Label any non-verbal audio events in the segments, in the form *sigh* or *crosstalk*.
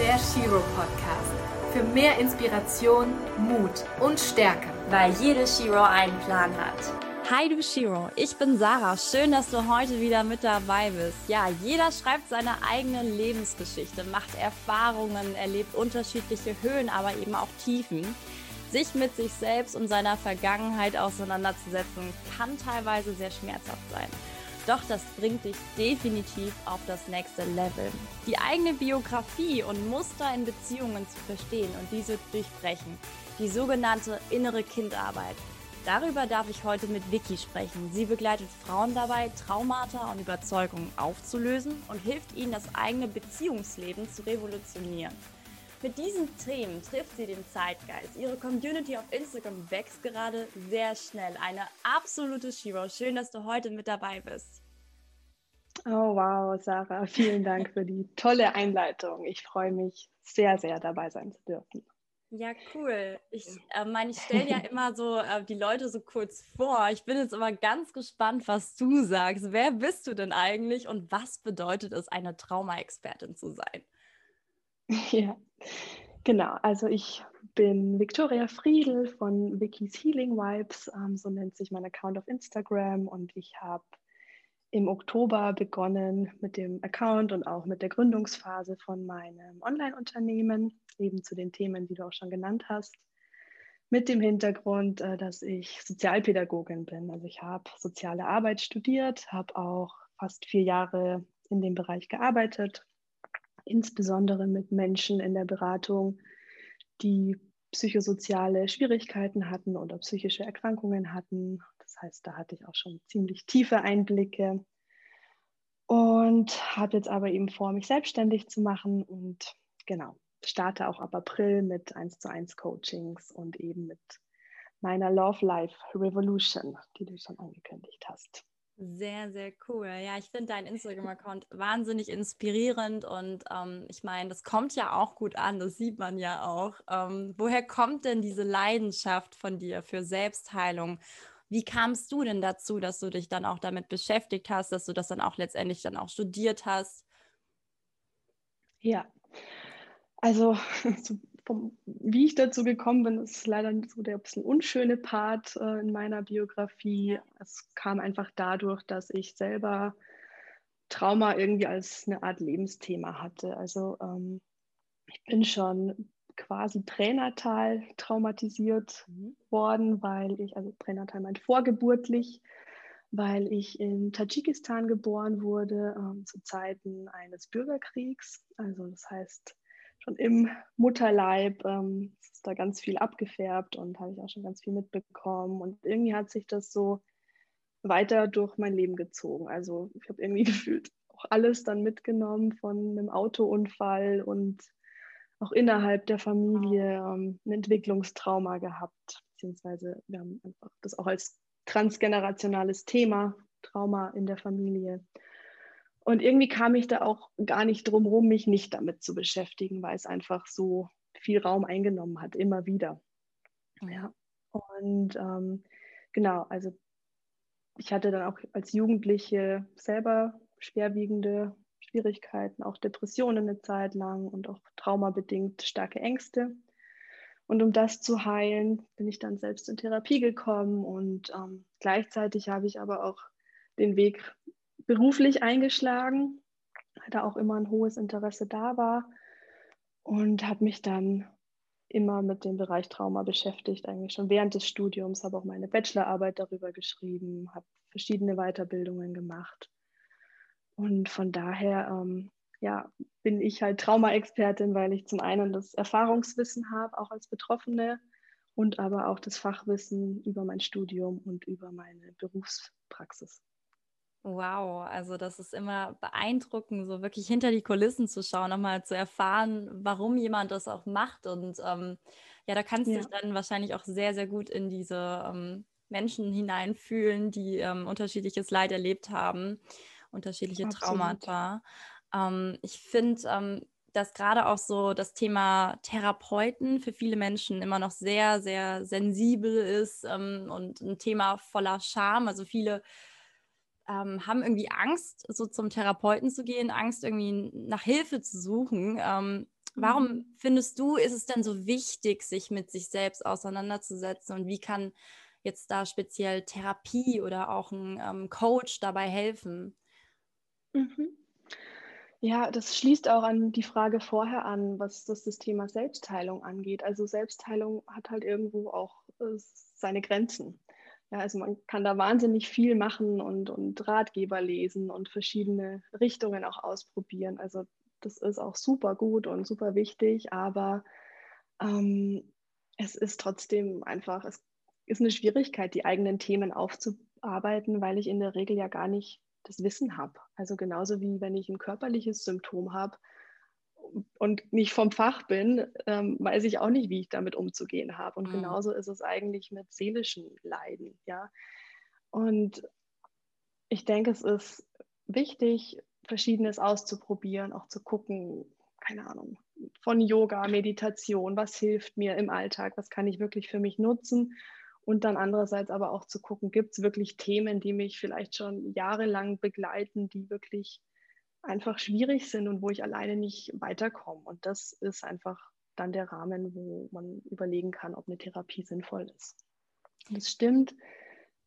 der Shiro Podcast. Für mehr Inspiration, Mut und Stärke. Weil jede Shiro einen Plan hat. Hi du Shiro, ich bin Sarah. Schön, dass du heute wieder mit dabei bist. Ja, jeder schreibt seine eigene Lebensgeschichte, macht Erfahrungen, erlebt unterschiedliche Höhen, aber eben auch Tiefen. Sich mit sich selbst und seiner Vergangenheit auseinanderzusetzen, kann teilweise sehr schmerzhaft sein. Doch das bringt dich definitiv auf das nächste Level. Die eigene Biografie und Muster in Beziehungen zu verstehen und diese durchbrechen. Die sogenannte innere Kindarbeit. Darüber darf ich heute mit Vicky sprechen. Sie begleitet Frauen dabei, Traumata und Überzeugungen aufzulösen und hilft ihnen, das eigene Beziehungsleben zu revolutionieren. Mit diesen Themen trifft sie den Zeitgeist. Ihre Community auf Instagram wächst gerade sehr schnell. Eine absolute Shiro. Schön, dass du heute mit dabei bist. Oh wow, Sarah, vielen Dank für die tolle Einleitung. Ich freue mich sehr, sehr dabei sein zu dürfen. Ja, cool. Ich äh, meine, ich stelle ja *laughs* immer so äh, die Leute so kurz vor. Ich bin jetzt aber ganz gespannt, was du sagst. Wer bist du denn eigentlich und was bedeutet es, eine Trauma-Expertin zu sein? *laughs* Ja, genau. Also ich bin Victoria Friedel von Vicky's Healing Vibes, ähm, so nennt sich mein Account auf Instagram und ich habe im Oktober begonnen mit dem Account und auch mit der Gründungsphase von meinem Online-Unternehmen, eben zu den Themen, die du auch schon genannt hast, mit dem Hintergrund, äh, dass ich Sozialpädagogin bin. Also ich habe soziale Arbeit studiert, habe auch fast vier Jahre in dem Bereich gearbeitet insbesondere mit Menschen in der Beratung, die psychosoziale Schwierigkeiten hatten oder psychische Erkrankungen hatten. Das heißt, da hatte ich auch schon ziemlich tiefe Einblicke und habe jetzt aber eben vor, mich selbstständig zu machen und genau, starte auch ab April mit 1 zu 1 Coachings und eben mit meiner Love Life Revolution, die du schon angekündigt hast. Sehr, sehr cool. Ja, ich finde deinen Instagram-Account wahnsinnig inspirierend und ähm, ich meine, das kommt ja auch gut an, das sieht man ja auch. Ähm, woher kommt denn diese Leidenschaft von dir für Selbstheilung? Wie kamst du denn dazu, dass du dich dann auch damit beschäftigt hast, dass du das dann auch letztendlich dann auch studiert hast? Ja, also *laughs* vom, wie ich dazu gekommen bin, ist leider so der bisschen unschöne Part äh, in meiner Biografie. Es kam einfach dadurch, dass ich selber Trauma irgendwie als eine Art Lebensthema hatte. Also ähm, ich bin schon quasi pränatal traumatisiert mhm. worden, weil ich, also pränatal meint vorgeburtlich, weil ich in Tadschikistan geboren wurde, ähm, zu Zeiten eines Bürgerkriegs. Also das heißt, schon im Mutterleib ähm, ist da ganz viel abgefärbt und habe ich auch schon ganz viel mitbekommen. Und irgendwie hat sich das so weiter durch mein Leben gezogen. Also ich habe irgendwie *laughs* gefühlt auch alles dann mitgenommen von einem Autounfall und auch innerhalb der Familie ähm, ein Entwicklungstrauma gehabt, beziehungsweise wir haben einfach das auch als transgenerationales Thema, Trauma in der Familie. Und irgendwie kam ich da auch gar nicht drum rum, mich nicht damit zu beschäftigen, weil es einfach so viel Raum eingenommen hat, immer wieder. Ja. Und ähm, genau, also ich hatte dann auch als Jugendliche selber schwerwiegende Schwierigkeiten, auch Depressionen eine Zeit lang und auch traumabedingt starke Ängste. Und um das zu heilen, bin ich dann selbst in Therapie gekommen und ähm, gleichzeitig habe ich aber auch den Weg beruflich eingeschlagen, da auch immer ein hohes Interesse da war und habe mich dann immer mit dem Bereich Trauma beschäftigt, eigentlich schon während des Studiums, habe auch meine Bachelorarbeit darüber geschrieben, habe verschiedene Weiterbildungen gemacht. Und von daher ähm, ja, bin ich halt Trauma-Expertin, weil ich zum einen das Erfahrungswissen habe, auch als Betroffene, und aber auch das Fachwissen über mein Studium und über meine Berufspraxis. Wow, also das ist immer beeindruckend, so wirklich hinter die Kulissen zu schauen, nochmal zu erfahren, warum jemand das auch macht. Und ähm, ja, da kannst du ja. dich dann wahrscheinlich auch sehr, sehr gut in diese ähm, Menschen hineinfühlen, die ähm, unterschiedliches Leid erlebt haben, unterschiedliche Absolut. Traumata. Ähm, ich finde, ähm, dass gerade auch so das Thema Therapeuten für viele Menschen immer noch sehr, sehr sensibel ist ähm, und ein Thema voller Scham. Also viele ähm, haben irgendwie Angst, so zum Therapeuten zu gehen, Angst irgendwie nach Hilfe zu suchen. Ähm, Warum mhm. findest du, ist es denn so wichtig, sich mit sich selbst auseinanderzusetzen und wie kann jetzt da speziell Therapie oder auch ein ähm, Coach dabei helfen? Mhm. Ja, das schließt auch an die Frage vorher an, was das, das Thema Selbstheilung angeht. Also Selbstheilung hat halt irgendwo auch äh, seine Grenzen. Ja, also man kann da wahnsinnig viel machen und, und Ratgeber lesen und verschiedene Richtungen auch ausprobieren. Also das ist auch super gut und super wichtig, aber ähm, es ist trotzdem einfach, es ist eine Schwierigkeit, die eigenen Themen aufzuarbeiten, weil ich in der Regel ja gar nicht das Wissen habe. Also genauso wie wenn ich ein körperliches Symptom habe und nicht vom Fach bin, ähm, weiß ich auch nicht, wie ich damit umzugehen habe. Und mhm. genauso ist es eigentlich mit seelischen Leiden. Ja? Und ich denke, es ist wichtig, Verschiedenes auszuprobieren, auch zu gucken, keine Ahnung, von Yoga, Meditation, was hilft mir im Alltag, was kann ich wirklich für mich nutzen und dann andererseits aber auch zu gucken, gibt es wirklich Themen, die mich vielleicht schon jahrelang begleiten, die wirklich einfach schwierig sind und wo ich alleine nicht weiterkomme. Und das ist einfach dann der Rahmen, wo man überlegen kann, ob eine Therapie sinnvoll ist. Und es stimmt,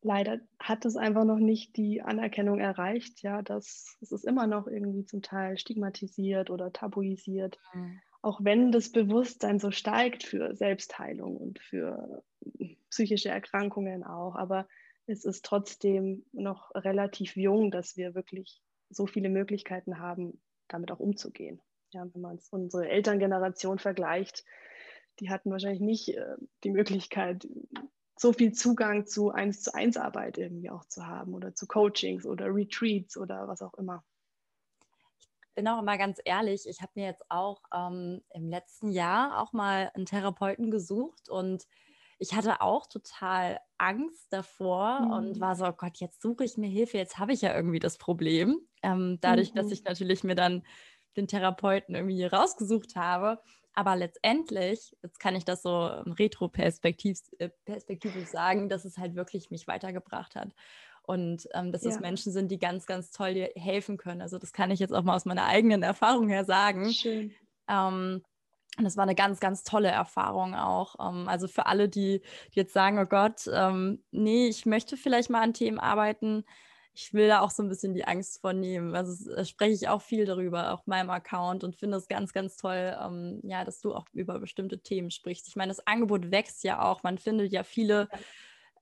leider hat es einfach noch nicht die Anerkennung erreicht, ja, dass es ist immer noch irgendwie zum Teil stigmatisiert oder tabuisiert. Mhm. Auch wenn das Bewusstsein so steigt für Selbstheilung und für psychische Erkrankungen auch, aber es ist trotzdem noch relativ jung, dass wir wirklich so viele Möglichkeiten haben, damit auch umzugehen. Ja, wenn man unsere Elterngeneration vergleicht, die hatten wahrscheinlich nicht äh, die Möglichkeit, so viel Zugang zu 1 zu 1 Arbeit irgendwie auch zu haben oder zu Coachings oder Retreats oder was auch immer. Ich bin auch immer ganz ehrlich, ich habe mir jetzt auch ähm, im letzten Jahr auch mal einen Therapeuten gesucht und ich hatte auch total Angst davor mhm. und war so, oh Gott, jetzt suche ich mir Hilfe, jetzt habe ich ja irgendwie das Problem. Ähm, dadurch, mhm. dass ich natürlich mir dann den Therapeuten irgendwie rausgesucht habe, aber letztendlich, jetzt kann ich das so retro-perspektivisch äh, sagen, dass es halt wirklich mich weitergebracht hat. Und ähm, dass ja. es Menschen sind, die ganz, ganz toll dir helfen können. Also das kann ich jetzt auch mal aus meiner eigenen Erfahrung her sagen. Schön. Ähm, und das war eine ganz, ganz tolle Erfahrung auch. Ähm, also für alle, die, jetzt sagen, oh Gott, ähm, nee, ich möchte vielleicht mal an Themen arbeiten, ich will da auch so ein bisschen die Angst vornehmen. Also äh, spreche ich auch viel darüber auf meinem Account und finde es ganz, ganz toll, ähm, ja, dass du auch über bestimmte Themen sprichst. Ich meine, das Angebot wächst ja auch. Man findet ja viele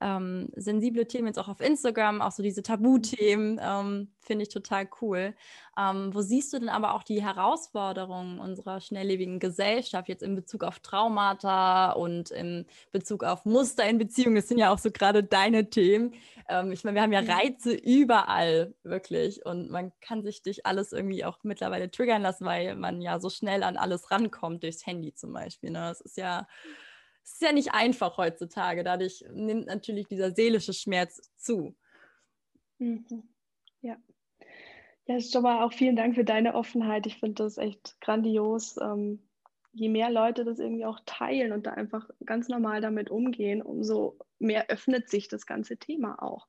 ähm, sensible Themen jetzt auch auf Instagram, auch so diese Tabuthemen, ähm, finde ich total cool. Ähm, wo siehst du denn aber auch die Herausforderungen unserer schnelllebigen Gesellschaft jetzt in Bezug auf Traumata und in Bezug auf Muster in Beziehungen? Das sind ja auch so gerade deine Themen. Ähm, ich meine, wir haben ja mhm. Reize überall, wirklich. Und man kann sich durch alles irgendwie auch mittlerweile triggern lassen, weil man ja so schnell an alles rankommt, durchs Handy zum Beispiel. Ne? Das ist ja es ist ja nicht einfach heutzutage. Dadurch nimmt natürlich dieser seelische Schmerz zu. Mhm. Ja. Ja, schon mal auch vielen Dank für deine Offenheit. Ich finde das echt grandios. Ähm, je mehr Leute das irgendwie auch teilen und da einfach ganz normal damit umgehen, umso mehr öffnet sich das ganze Thema auch.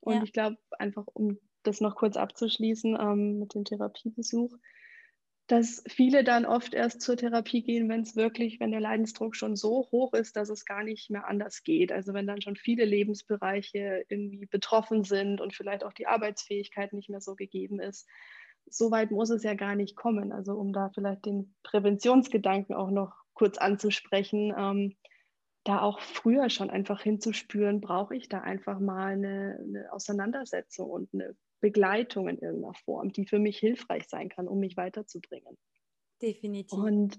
Und ja. ich glaube, einfach um das noch kurz abzuschließen ähm, mit dem Therapiebesuch, dass viele dann oft erst zur Therapie gehen, wenn es wirklich, wenn der Leidensdruck schon so hoch ist, dass es gar nicht mehr anders geht. Also wenn dann schon viele Lebensbereiche irgendwie betroffen sind und vielleicht auch die Arbeitsfähigkeit nicht mehr so gegeben ist. So weit muss es ja gar nicht kommen. Also um da vielleicht den Präventionsgedanken auch noch kurz anzusprechen, ähm, da auch früher schon einfach hinzuspüren, brauche ich da einfach mal eine, eine Auseinandersetzung und eine Begleitung in irgendeiner Form, die für mich hilfreich sein kann, um mich weiterzubringen. Definitiv. Und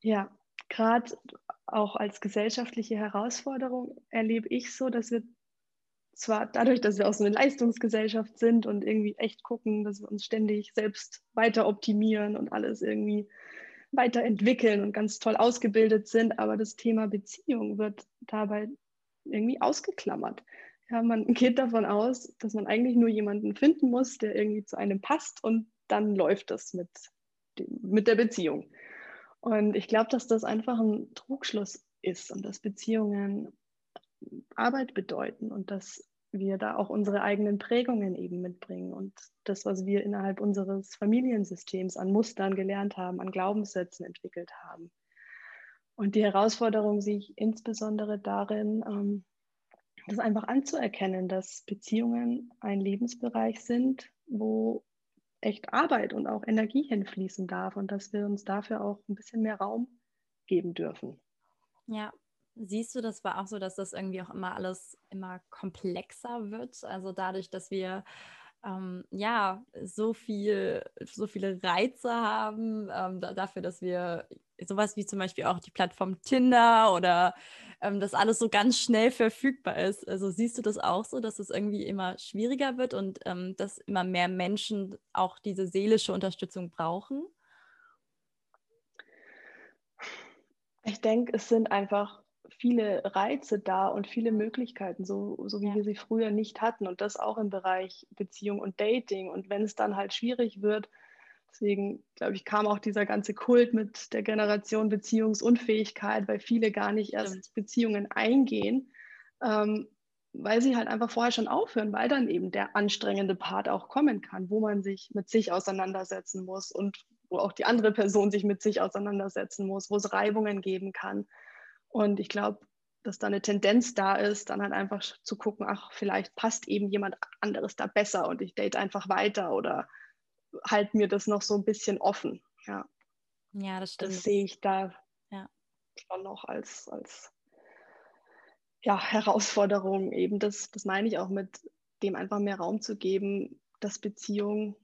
ja, gerade auch als gesellschaftliche Herausforderung erlebe ich so, dass wir zwar dadurch, dass wir auch so eine Leistungsgesellschaft sind und irgendwie echt gucken, dass wir uns ständig selbst weiter optimieren und alles irgendwie weiterentwickeln und ganz toll ausgebildet sind, aber das Thema Beziehung wird dabei irgendwie ausgeklammert. Ja, man *laughs* geht davon aus, dass man eigentlich nur jemanden finden muss, der irgendwie zu einem passt und dann läuft das mit, mit der Beziehung. Und ich glaube, dass das einfach ein Trugschluss ist und dass Beziehungen Arbeit bedeuten und dass wir da auch unsere eigenen Prägungen eben mitbringen und das, was wir innerhalb unseres Familiensystems an Mustern gelernt haben, an Glaubenssätzen entwickelt haben. Und die Herausforderung sehe ich insbesondere darin, ähm, das einfach anzuerkennen, dass Beziehungen ein Lebensbereich sind, wo echt Arbeit und auch Energie hinfließen darf und dass wir uns dafür auch ein bisschen mehr Raum geben dürfen. Ja, siehst du, das war auch so, dass das irgendwie auch immer alles immer komplexer wird. Also dadurch, dass wir ähm, ja so viel, so viele Reize haben, ähm, da, dafür, dass wir sowas wie zum Beispiel auch die Plattform Tinder oder ähm, dass alles so ganz schnell verfügbar ist. Also siehst du das auch so, dass es irgendwie immer schwieriger wird und ähm, dass immer mehr Menschen auch diese seelische Unterstützung brauchen? Ich denke, es sind einfach viele Reize da und viele Möglichkeiten, so, so wie ja. wir sie früher nicht hatten. Und das auch im Bereich Beziehung und Dating. Und wenn es dann halt schwierig wird, deswegen glaube ich, kam auch dieser ganze Kult mit der Generation Beziehungsunfähigkeit, weil viele gar nicht erst. Beziehungen eingehen, ähm, weil sie halt einfach vorher schon aufhören, weil dann eben der anstrengende Part auch kommen kann, wo man sich mit sich auseinandersetzen muss und wo auch die andere Person sich mit sich auseinandersetzen muss, wo es Reibungen geben kann. Und ich glaube, dass da eine Tendenz da ist, dann halt einfach zu gucken, ach, vielleicht passt eben jemand anderes da besser und ich date einfach weiter oder halte mir das noch so ein bisschen offen. Ja, ja das stimmt. Das sehe ich da ja. schon noch als, als ja, Herausforderung eben. Das, das meine ich auch mit dem einfach mehr Raum zu geben, dass Beziehung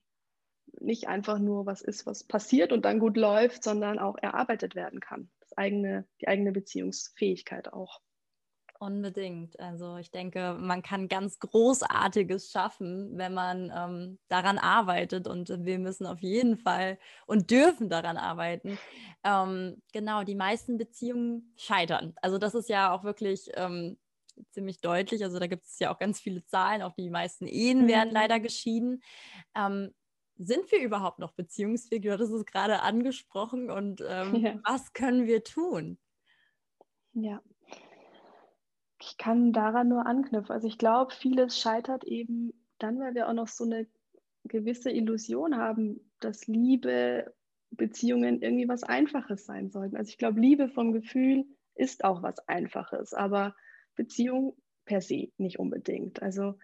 nicht einfach nur was ist, was passiert und dann gut läuft, sondern auch erarbeitet werden kann eigene, die eigene Beziehungsfähigkeit auch. Unbedingt. Also ich denke, man kann ganz Großartiges schaffen, wenn man ähm, daran arbeitet. Und wir müssen auf jeden Fall und dürfen daran arbeiten. Ähm, genau, die meisten Beziehungen scheitern. Also das ist ja auch wirklich ähm, ziemlich deutlich. Also da gibt es ja auch ganz viele Zahlen. Auch die meisten Ehen werden mhm. leider geschieden. Ähm, sind wir überhaupt noch beziehungsfähig? Du hattest es gerade angesprochen und ähm, ja. was können wir tun? Ja, ich kann daran nur anknüpfen. Also ich glaube, vieles scheitert eben dann, weil wir auch noch so eine gewisse Illusion haben, dass Liebe, Beziehungen irgendwie was Einfaches sein sollten. Also ich glaube, Liebe vom Gefühl ist auch was Einfaches, aber Beziehung per se nicht unbedingt. Also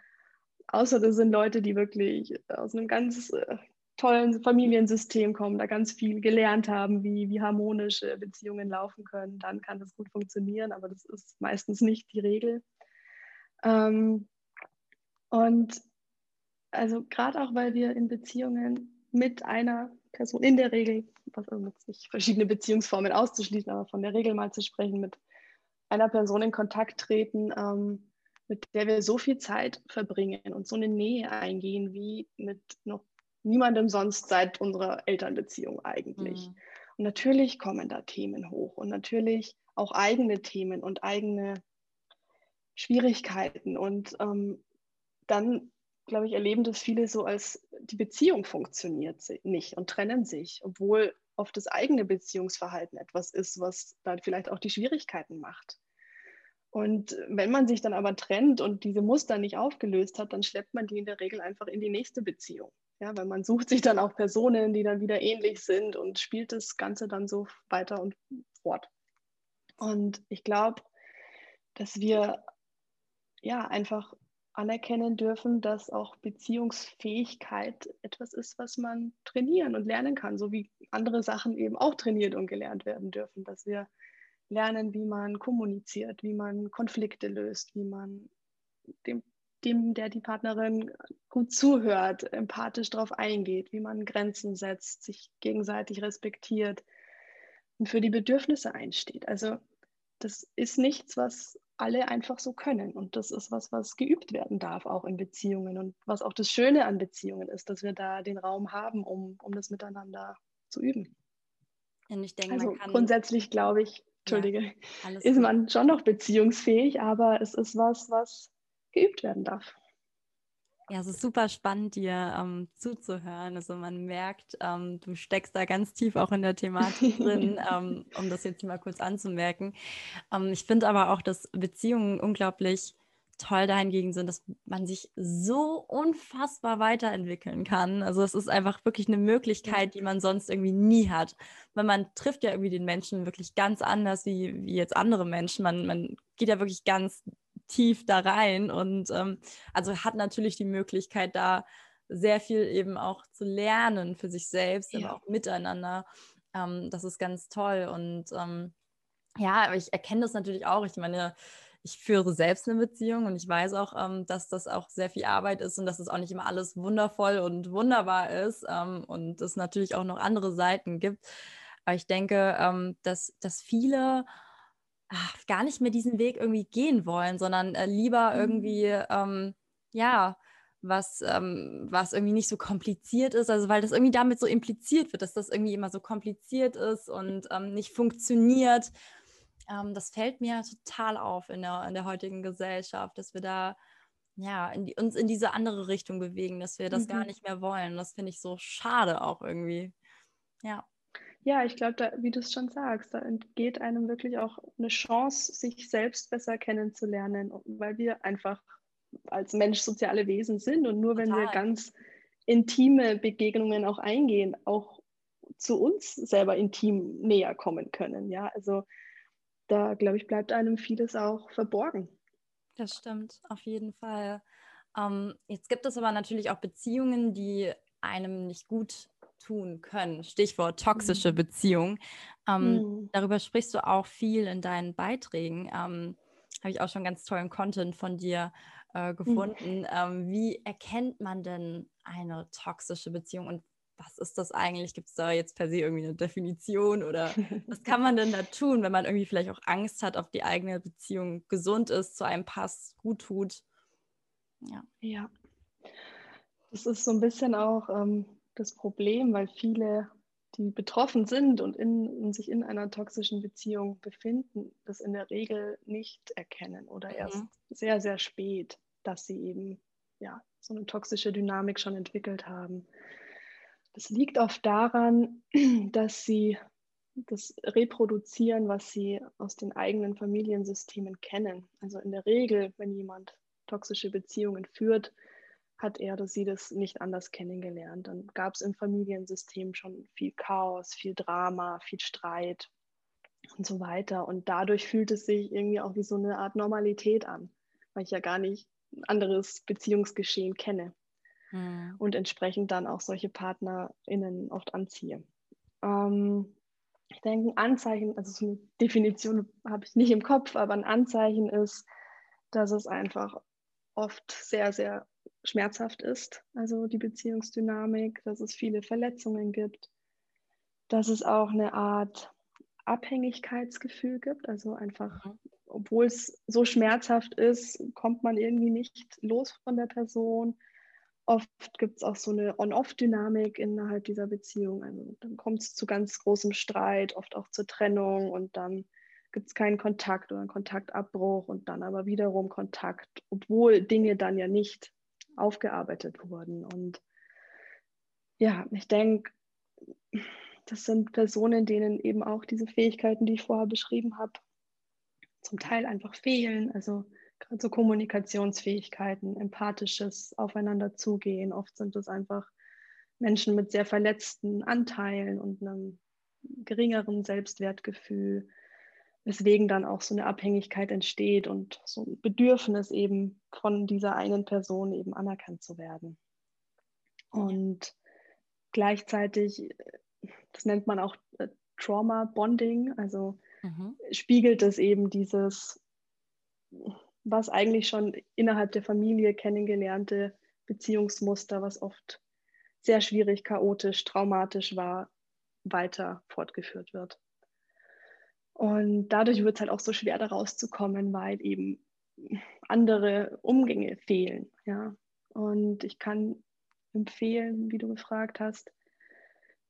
Außer das sind Leute, die wirklich aus einem ganz äh, tollen Familiensystem kommen, da ganz viel gelernt haben, wie, wie harmonische Beziehungen laufen können, dann kann das gut funktionieren, aber das ist meistens nicht die Regel. Ähm, und also gerade auch, weil wir in Beziehungen mit einer Person in der Regel, was also nicht verschiedene Beziehungsformen auszuschließen, aber von der Regel mal zu sprechen, mit einer Person in Kontakt treten, ähm, mit der wir so viel Zeit verbringen und so eine Nähe eingehen wie mit noch niemandem sonst seit unserer Elternbeziehung eigentlich. Mhm. Und natürlich kommen da Themen hoch und natürlich auch eigene Themen und eigene Schwierigkeiten. Und ähm, dann, glaube ich, erleben das viele so, als die Beziehung funktioniert nicht und trennen sich, obwohl oft das eigene Beziehungsverhalten etwas ist, was dann vielleicht auch die Schwierigkeiten macht. Und wenn man sich dann aber trennt und diese Muster nicht aufgelöst hat, dann schleppt man die in der Regel einfach in die nächste Beziehung. Ja, weil man sucht sich dann auch Personen, die dann wieder ähnlich sind und spielt das Ganze dann so weiter und fort. Und ich glaube, dass wir ja einfach anerkennen dürfen, dass auch Beziehungsfähigkeit etwas ist, was man trainieren und lernen kann, so wie andere Sachen eben auch trainiert und gelernt werden dürfen, dass wir lernen, wie man kommuniziert, wie man Konflikte löst, wie man dem, dem, der die Partnerin gut zuhört, empathisch darauf eingeht, wie man Grenzen setzt, sich gegenseitig respektiert und für die Bedürfnisse einsteht. Also das ist nichts, was alle einfach so können. Und das ist was, was geübt werden darf, auch in Beziehungen. Und was auch das Schöne an Beziehungen ist, dass wir da den Raum haben, um, um das miteinander zu üben. Und ich denke, also grundsätzlich glaube ich, Entschuldige, ja, ist man schon noch beziehungsfähig, aber es ist was, was geübt werden darf. Ja, es ist super spannend, dir ähm, zuzuhören. Also man merkt, ähm, du steckst da ganz tief auch in der Thematik drin, *laughs* ähm, um das jetzt mal kurz anzumerken. Ähm, ich finde aber auch, dass Beziehungen unglaublich toll dahingegen sind, dass man sich so unfassbar weiterentwickeln kann. Also es ist einfach wirklich eine Möglichkeit, die man sonst irgendwie nie hat. Weil man trifft ja irgendwie den Menschen wirklich ganz anders wie, wie jetzt andere Menschen. Man, man geht ja wirklich ganz tief da rein und ähm, also hat natürlich die Möglichkeit, da sehr viel eben auch zu lernen für sich selbst, ja. aber auch miteinander. Ähm, das ist ganz toll. Und ähm, ja, aber ich erkenne das natürlich auch. Ich meine, ich führe selbst eine Beziehung und ich weiß auch, ähm, dass das auch sehr viel Arbeit ist und dass es auch nicht immer alles wundervoll und wunderbar ist ähm, und es natürlich auch noch andere Seiten gibt. Aber ich denke, ähm, dass, dass viele ach, gar nicht mehr diesen Weg irgendwie gehen wollen, sondern äh, lieber mhm. irgendwie, ähm, ja, was, ähm, was irgendwie nicht so kompliziert ist, also weil das irgendwie damit so impliziert wird, dass das irgendwie immer so kompliziert ist und ähm, nicht funktioniert. Ähm, das fällt mir total auf in der, in der heutigen Gesellschaft, dass wir da ja, in die, uns in diese andere Richtung bewegen, dass wir das mhm. gar nicht mehr wollen. Das finde ich so schade auch irgendwie. Ja. Ja, ich glaube, wie du es schon sagst, da entgeht einem wirklich auch eine Chance, sich selbst besser kennenzulernen, weil wir einfach als Mensch soziale Wesen sind und nur Total. wenn wir ganz intime Begegnungen auch eingehen, auch zu uns selber intim näher kommen können. Ja, also da glaube ich, bleibt einem vieles auch verborgen. Das stimmt, auf jeden Fall. Ähm, jetzt gibt es aber natürlich auch Beziehungen, die einem nicht gut tun können. Stichwort toxische mhm. Beziehung. Ähm, mhm. Darüber sprichst du auch viel in deinen Beiträgen. Ähm, Habe ich auch schon ganz tollen Content von dir äh, mhm. gefunden. Mhm. wie erkennt man denn eine toxische Beziehung und was ist das eigentlich? Gibt es da jetzt per se irgendwie eine Definition oder *laughs* was kann man denn da tun, wenn man irgendwie vielleicht auch Angst hat, ob die eigene Beziehung gesund ist, zu einem passt, gut tut? Ja. Ja. Das ist so ein bisschen auch ähm, das Problem, weil viele, die betroffen sind und in, sich in einer toxischen Beziehung befinden, das in der Regel nicht erkennen oder mhm. erst sehr, sehr spät, dass sie eben ja, so eine toxische Dynamik schon entwickelt haben. Das liegt oft daran, *clears throat* dass sie das reproduzieren, was sie aus den eigenen Familiensystemen kennen. Also in der Regel, wenn jemand toxische Beziehungen führt, hat er oder sie das nicht anders kennengelernt. Dann gab es im Familiensystem schon viel Chaos, viel Drama, viel Streit und so weiter. Und dadurch fühlt es sich irgendwie auch wie so eine Art Normalität an, weil ich ja gar nicht ein anderes Beziehungsgeschehen kenne mhm. und entsprechend dann auch solche PartnerInnen oft anziehe. Ähm, ich denke, ein Anzeichen, also so eine Definition habe ich nicht im Kopf, aber ein Anzeichen ist, dass es einfach oft sehr, sehr schmerzhaft ist, also die Beziehungsdynamik, dass es viele Verletzungen gibt, dass es auch eine Art Abhängigkeitsgefühl gibt, also einfach, mhm. obwohl es so schmerzhaft ist, kommt man irgendwie nicht los von der Person Oft gibt es auch so eine On-Off-Dynamik innerhalb dieser Beziehung. Also dann kommt es zu ganz großem Streit, oft auch zur Trennung und dann gibt es keinen Kontakt oder einen Kontaktabbruch und dann aber wiederum Kontakt, obwohl Dinge dann ja nicht aufgearbeitet wurden. Und ja, ich denke, das sind Personen, denen eben auch diese Fähigkeiten, die ich vorher beschrieben habe, zum Teil einfach fehlen. Also gerade so Kommunikationsfähigkeiten, empathisches Aufeinander zugehen. Oft sind es einfach Menschen mit sehr verletzten Anteilen und einem geringeren Selbstwertgefühl, weswegen dann auch so eine Abhängigkeit entsteht und so ein Bedürfnis eben von dieser einen Person eben anerkannt zu werden. Und gleichzeitig, das nennt man auch äh, Trauma Bonding, also mhm. spiegelt es eben dieses was eigentlich schon innerhalb der Familie kennengelernte Beziehungsmuster, was oft sehr schwierig, chaotisch, traumatisch war, weiter fortgeführt wird. Und dadurch wird es halt auch so schwer, da rauszukommen, weil eben andere Umgänge fehlen. Ja? Und ich kann empfehlen, wie du gefragt hast,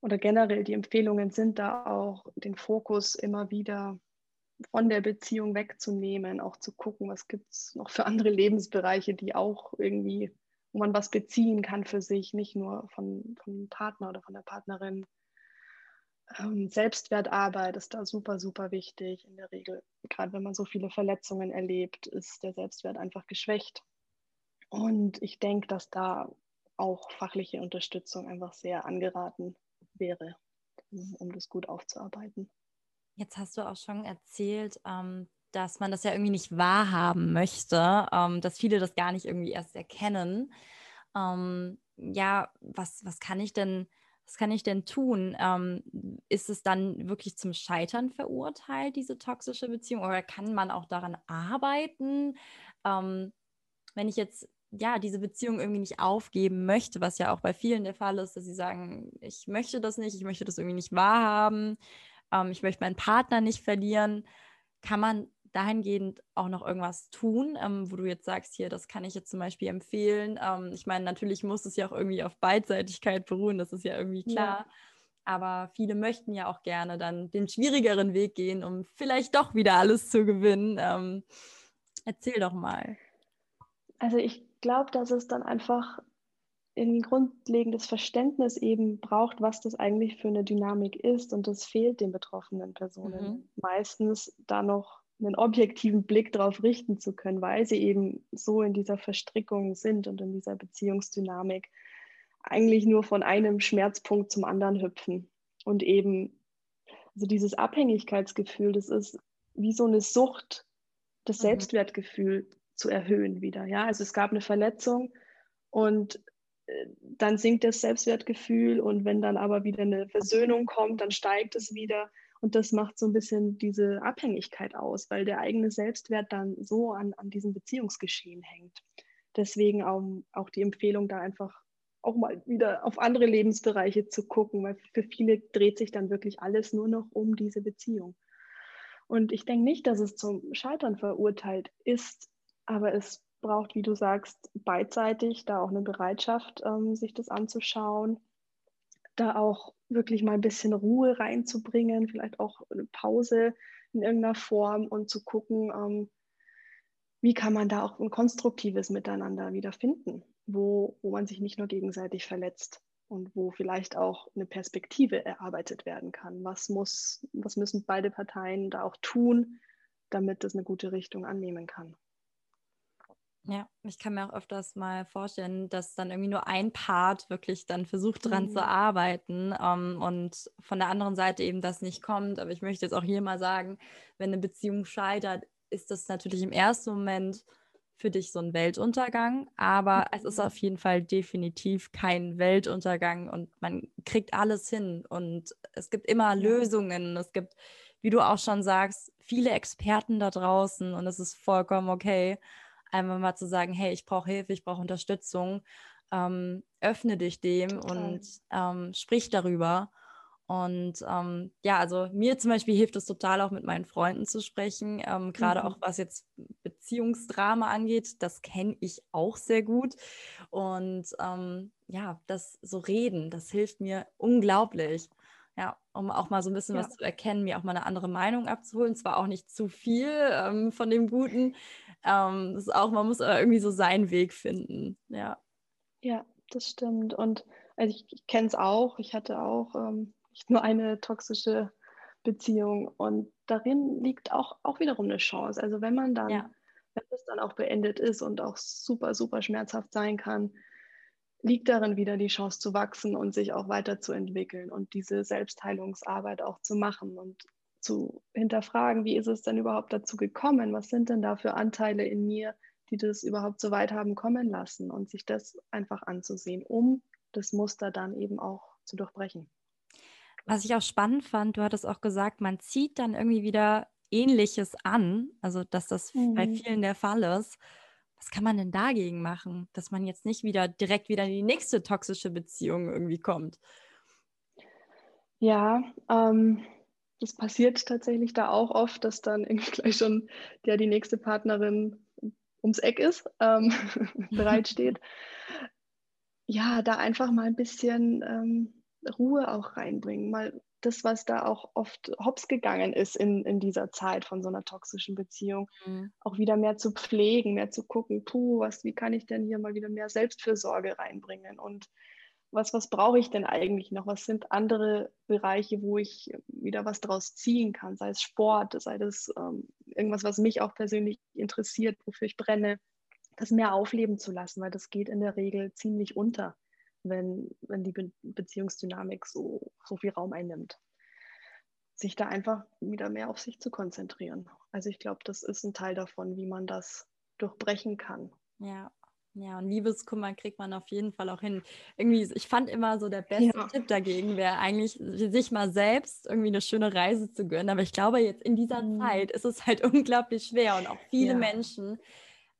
oder generell die Empfehlungen sind da auch, den Fokus immer wieder von der Beziehung wegzunehmen, auch zu gucken, was gibt es noch für andere Lebensbereiche, die auch irgendwie, wo man was beziehen kann für sich, nicht nur von, vom Partner oder von der Partnerin. Ähm, Selbstwertarbeit ist da super, super wichtig. In der Regel, gerade wenn man so viele Verletzungen erlebt, ist der Selbstwert einfach geschwächt. Und ich denke, dass da auch fachliche Unterstützung einfach sehr angeraten wäre, um das gut aufzuarbeiten. Jetzt hast du auch schon erzählt, ähm, dass man das ja irgendwie nicht wahrhaben möchte, ähm, dass viele das gar nicht irgendwie erst erkennen. Ja, was, was kann ich denn was kann ich denn tun? Ähm, ist es dann wirklich zum Scheitern verurteilt, diese toxische Beziehung? Oder kann man auch daran arbeiten? Ähm, wenn ich jetzt ja diese Beziehung irgendwie nicht aufgeben möchte, was ja auch bei vielen der Fall ist, dass sie sagen, ich möchte das nicht, ich möchte das irgendwie nicht wahrhaben, ähm, ich möchte meinen Partner nicht verlieren, kann man dahingehend auch noch irgendwas tun, ähm, wo du jetzt sagst, hier, das kann ich jetzt zum Beispiel empfehlen. Ähm, ich meine, natürlich muss es ja auch irgendwie auf Beidseitigkeit beruhen, das ist ja irgendwie klar. Ja. Aber viele möchten ja auch gerne dann den schwierigeren Weg gehen, um vielleicht doch wieder alles zu gewinnen. Ähm, erzähl doch mal. Also ich glaube, dass es dann einfach ein grundlegendes Verständnis eben braucht, was das eigentlich für eine Dynamik ist. Und das fehlt den betroffenen Personen mhm. meistens da noch einen objektiven Blick darauf richten zu können, weil sie eben so in dieser Verstrickung sind und in dieser Beziehungsdynamik eigentlich nur von einem Schmerzpunkt zum anderen hüpfen. Und eben, also dieses Abhängigkeitsgefühl, das ist wie so eine Sucht, das mhm. Selbstwertgefühl zu erhöhen wieder. Ja, also es gab eine Verletzung und äh, dann sinkt das Selbstwertgefühl und wenn dann aber wieder eine Versöhnung kommt, dann steigt es wieder. Und das macht so ein bisschen diese Abhängigkeit aus, weil der eigene Selbstwert dann so an, an diesem Beziehungsgeschehen hängt. Deswegen auch, auch die Empfehlung, da einfach auch mal wieder auf andere Lebensbereiche zu gucken, weil für viele dreht sich dann wirklich alles nur noch um diese Beziehung. Und ich denke nicht, dass es zum Scheitern verurteilt ist, aber es braucht, wie du sagst, beidseitig da auch eine Bereitschaft, ähm, sich das anzuschauen da auch wirklich mal ein bisschen Ruhe reinzubringen, vielleicht auch eine Pause in irgendeiner Form und zu gucken, ähm, wie kann man da auch ein konstruktives Miteinander wiederfinden, wo, wo man sich nicht nur gegenseitig verletzt und wo vielleicht auch eine Perspektive erarbeitet werden kann. Was, muss, was müssen beide Parteien da auch tun, damit das eine gute Richtung annehmen kann? Ja, ich kann mir auch öfters mal vorstellen, dass dann irgendwie nur ein Part wirklich dann versucht, dran mhm. zu arbeiten ähm, und von der anderen Seite eben das nicht kommt. Aber ich möchte jetzt auch hier mal sagen, wenn eine Beziehung scheitert, ist das natürlich im ersten Moment für dich so ein Weltuntergang, aber es ist auf jeden Fall definitiv kein Weltuntergang und man kriegt alles hin und es gibt immer Lösungen. Es gibt, wie du auch schon sagst, viele Experten da draußen und es ist vollkommen okay einmal mal zu sagen, hey, ich brauche Hilfe, ich brauche Unterstützung, ähm, öffne dich dem Total. und ähm, sprich darüber. Und ähm, ja, also mir zum Beispiel hilft es total auch mit meinen Freunden zu sprechen, ähm, gerade mhm. auch was jetzt Beziehungsdrama angeht. Das kenne ich auch sehr gut. Und ähm, ja, das so reden, das hilft mir unglaublich. Ja, um auch mal so ein bisschen ja. was zu erkennen, mir auch mal eine andere Meinung abzuholen. Zwar auch nicht zu viel ähm, von dem Guten, ähm, das ist auch, man muss irgendwie so seinen Weg finden. Ja. Ja, das stimmt. Und also ich, ich kenne es auch. Ich hatte auch ähm, nicht nur eine toxische Beziehung. Und darin liegt auch, auch wiederum eine Chance. Also wenn man dann, ja. wenn es dann auch beendet ist und auch super, super schmerzhaft sein kann, liegt darin wieder die Chance zu wachsen und sich auch weiterzuentwickeln und diese Selbstheilungsarbeit auch zu machen und zu hinterfragen, wie ist es denn überhaupt dazu gekommen? Was sind denn da für Anteile in mir, die das überhaupt so weit haben kommen lassen und sich das einfach anzusehen, um das Muster dann eben auch zu durchbrechen. Was ich auch spannend fand, du hattest auch gesagt, man zieht dann irgendwie wieder Ähnliches an, also dass das mhm. bei vielen der Fall ist. Was kann man denn dagegen machen, dass man jetzt nicht wieder direkt wieder in die nächste toxische Beziehung irgendwie kommt? Ja, ähm, das passiert tatsächlich da auch oft, dass dann irgendwie *laughs* gleich schon der die nächste Partnerin ums Eck ist, ähm, *laughs* bereitsteht. Ja, da einfach mal ein bisschen ähm, Ruhe auch reinbringen, mal das, was da auch oft hops gegangen ist in, in dieser Zeit von so einer toxischen Beziehung, mhm. auch wieder mehr zu pflegen, mehr zu gucken, puh, was, wie kann ich denn hier mal wieder mehr Selbstfürsorge reinbringen und was, was brauche ich denn eigentlich noch? Was sind andere Bereiche, wo ich wieder was draus ziehen kann? Sei es Sport, sei es ähm, irgendwas, was mich auch persönlich interessiert, wofür ich brenne, das mehr aufleben zu lassen, weil das geht in der Regel ziemlich unter, wenn, wenn die Be Beziehungsdynamik so, so viel Raum einnimmt. Sich da einfach wieder mehr auf sich zu konzentrieren. Also ich glaube, das ist ein Teil davon, wie man das durchbrechen kann. Ja, ja, und Liebeskummer kriegt man auf jeden Fall auch hin. Irgendwie, ich fand immer so der beste ja. Tipp dagegen wäre eigentlich, sich mal selbst irgendwie eine schöne Reise zu gönnen. Aber ich glaube, jetzt in dieser mhm. Zeit ist es halt *laughs* unglaublich schwer und auch viele ja. Menschen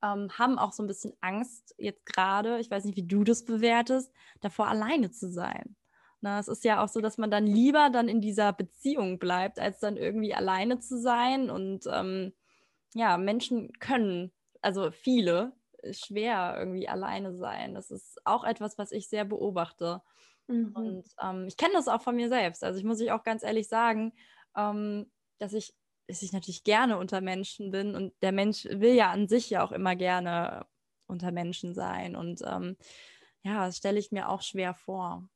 ähm, haben auch so ein bisschen Angst jetzt gerade, ich weiß nicht, wie du das bewertest, davor alleine zu sein. Na, es ist ja auch so, dass man dann lieber dann in dieser Beziehung bleibt, als dann irgendwie alleine zu sein. Und ähm, ja, Menschen können, also viele, schwer irgendwie alleine sein. Das ist auch etwas, was ich sehr beobachte. Mhm. Und ähm, ich kenne das auch von mir selbst. Also ich muss ich auch ganz ehrlich sagen, ähm, dass ich, dass ich natürlich gerne unter Menschen bin und der Mensch will ja an sich ja auch immer gerne unter Menschen sein. Und ähm, ja, das stelle ich mir auch schwer vor.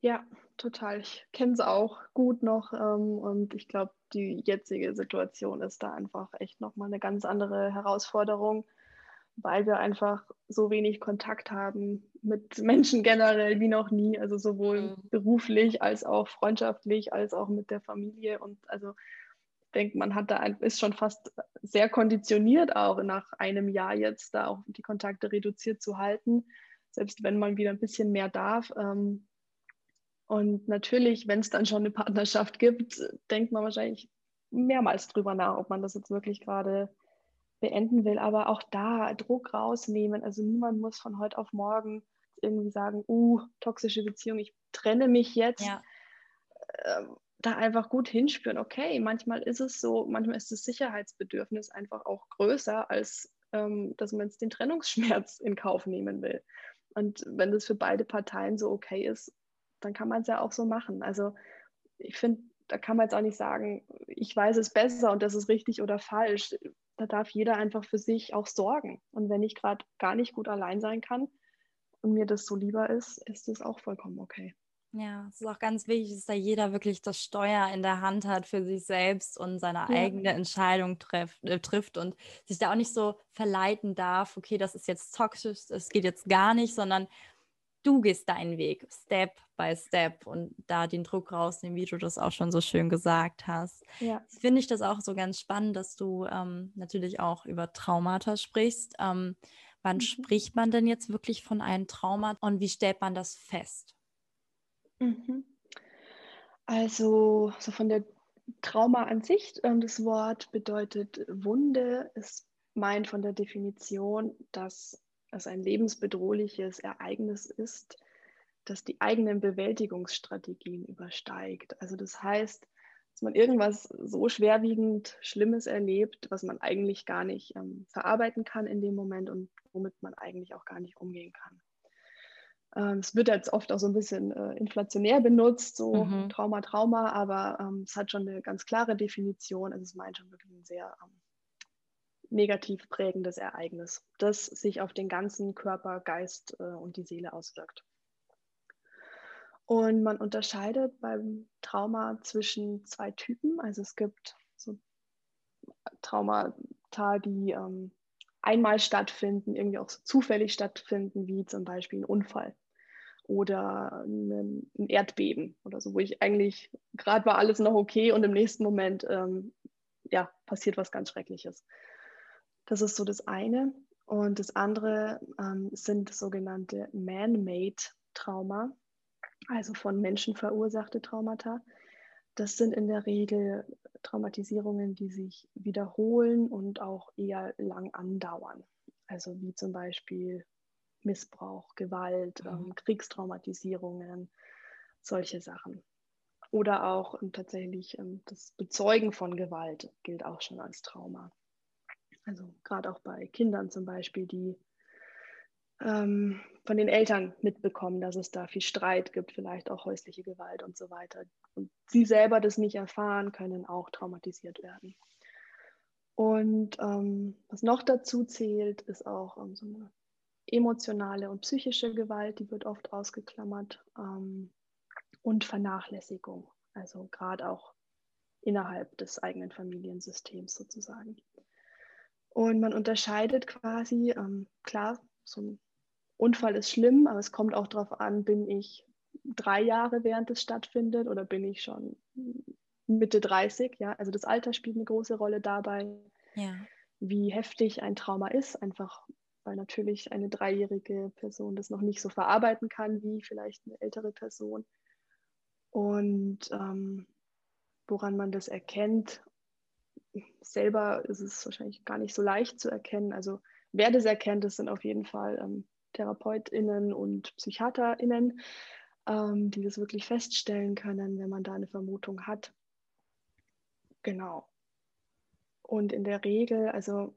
Ja, total. Ich kenne es auch gut noch ähm, und ich glaube, die jetzige Situation ist da einfach echt nochmal eine ganz andere Herausforderung weil wir einfach so wenig Kontakt haben mit Menschen generell wie noch nie, also sowohl mhm. beruflich als auch freundschaftlich, als auch mit der Familie. Und also ich denke, man hat da ist schon fast sehr konditioniert, auch nach einem Jahr jetzt da auch die Kontakte reduziert zu halten, selbst wenn man wieder ein bisschen mehr darf. Ähm, und natürlich, wenn es dann schon eine Partnerschaft gibt, denkt man wahrscheinlich mehrmals drüber nach, ob man das jetzt wirklich gerade beenden will. Aber auch da Druck rausnehmen. Also niemand muss von heute auf morgen irgendwie sagen, uh, toxische Beziehung, ich trenne mich jetzt. Ja. Ähm, da einfach gut hinspüren, okay, manchmal ist es so, manchmal ist das Sicherheitsbedürfnis einfach auch größer, als ähm, dass man jetzt den Trennungsschmerz in Kauf nehmen will. Und wenn das für beide Parteien so okay ist, dann kann man es ja auch so machen. Also ich finde, da kann man jetzt auch nicht sagen, ich weiß es besser und das ist richtig oder falsch da darf jeder einfach für sich auch sorgen. Und wenn ich gerade gar nicht gut allein sein kann und mir das so lieber ist, ist das auch vollkommen okay. Ja, es ist auch ganz wichtig, dass da jeder wirklich das Steuer in der Hand hat für sich selbst und seine ja. eigene Entscheidung treff, äh, trifft und sich da auch nicht so verleiten darf, okay, das ist jetzt toxisch, es geht jetzt gar nicht, sondern du gehst deinen Weg, Step by Step und da den Druck rausnehmen, wie du das auch schon so schön gesagt hast. Ja. Finde ich das auch so ganz spannend, dass du ähm, natürlich auch über Traumata sprichst. Ähm, wann mhm. spricht man denn jetzt wirklich von einem Trauma und wie stellt man das fest? Mhm. Also so von der Trauma an sich, ähm, das Wort bedeutet Wunde, ist meint von der Definition, dass es ein lebensbedrohliches Ereignis ist, das die eigenen Bewältigungsstrategien übersteigt. Also das heißt, dass man irgendwas so schwerwiegend Schlimmes erlebt, was man eigentlich gar nicht ähm, verarbeiten kann in dem Moment und womit man eigentlich auch gar nicht umgehen kann. Ähm, es wird jetzt oft auch so ein bisschen äh, inflationär benutzt, so mhm. Trauma, Trauma, aber ähm, es hat schon eine ganz klare Definition. Also es meint schon wirklich ein sehr ähm, negativ prägendes Ereignis, das sich auf den ganzen Körper, Geist äh, und die Seele auswirkt. Und man unterscheidet beim Trauma zwischen zwei Typen. Also es gibt so Traumata, die ähm, einmal stattfinden, irgendwie auch so zufällig stattfinden, wie zum Beispiel ein Unfall oder ein, Erdbeben oder so, wo ich eigentlich gerade war alles noch okay und im nächsten Moment ähm, ja, passiert was ganz Schreckliches. Das ist so das eine. Und das andere ähm, sind sogenannte Man-Made Trauma, also von Menschen verursachte Traumata. Das sind in der Regel Traumatisierungen, die sich wiederholen und auch eher lang andauern. Also wie zum Beispiel Missbrauch, Gewalt, mhm. ähm, Kriegstraumatisierungen, solche Sachen. Oder auch ähm, tatsächlich ähm, das Bezeugen von Gewalt gilt auch schon als Trauma. Also gerade auch bei Kindern zum Beispiel, die ähm, von den Eltern mitbekommen, dass es da viel Streit gibt, vielleicht auch häusliche Gewalt und so weiter. Und sie selber das nicht erfahren, können auch traumatisiert werden. Und ähm, was noch dazu zählt, ist auch ähm, so eine emotionale und psychische Gewalt, die wird oft ausgeklammert. Ähm, und Vernachlässigung, also gerade auch innerhalb des eigenen Familiensystems sozusagen. Und man unterscheidet quasi, ähm, klar, so ein Unfall ist schlimm, aber es kommt auch darauf an, bin ich drei Jahre während es stattfindet oder bin ich schon Mitte 30? Ja, also das Alter spielt eine große Rolle dabei, ja. wie heftig ein Trauma ist, einfach weil natürlich eine dreijährige Person das noch nicht so verarbeiten kann wie vielleicht eine ältere Person. Und ähm, woran man das erkennt, selber ist es wahrscheinlich gar nicht so leicht zu erkennen. Also wer das erkennt, das sind auf jeden Fall ähm, TherapeutInnen und PsychiaterInnen, ähm, die das wirklich feststellen können, wenn man da eine Vermutung hat. Genau. Und in der Regel, also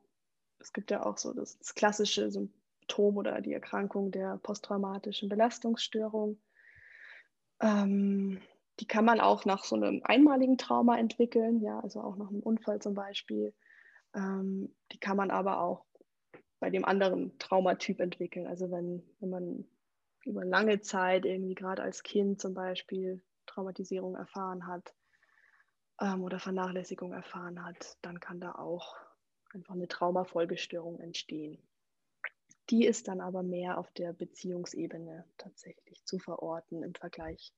es gibt ja auch so das, das klassische Symptom oder die Erkrankung der posttraumatischen Belastungsstörung. Ähm, die kann man auch nach so einem einmaligen Trauma entwickeln, ja, also auch nach einem Unfall zum Beispiel. Ähm, die kann man aber auch bei dem anderen Traumatyp entwickeln. Also wenn, wenn man über lange Zeit irgendwie gerade als Kind zum Beispiel Traumatisierung erfahren hat ähm, oder Vernachlässigung erfahren hat, dann kann da auch einfach eine Traumafolgestörung entstehen. Die ist dann aber mehr auf der Beziehungsebene tatsächlich zu verorten im Vergleich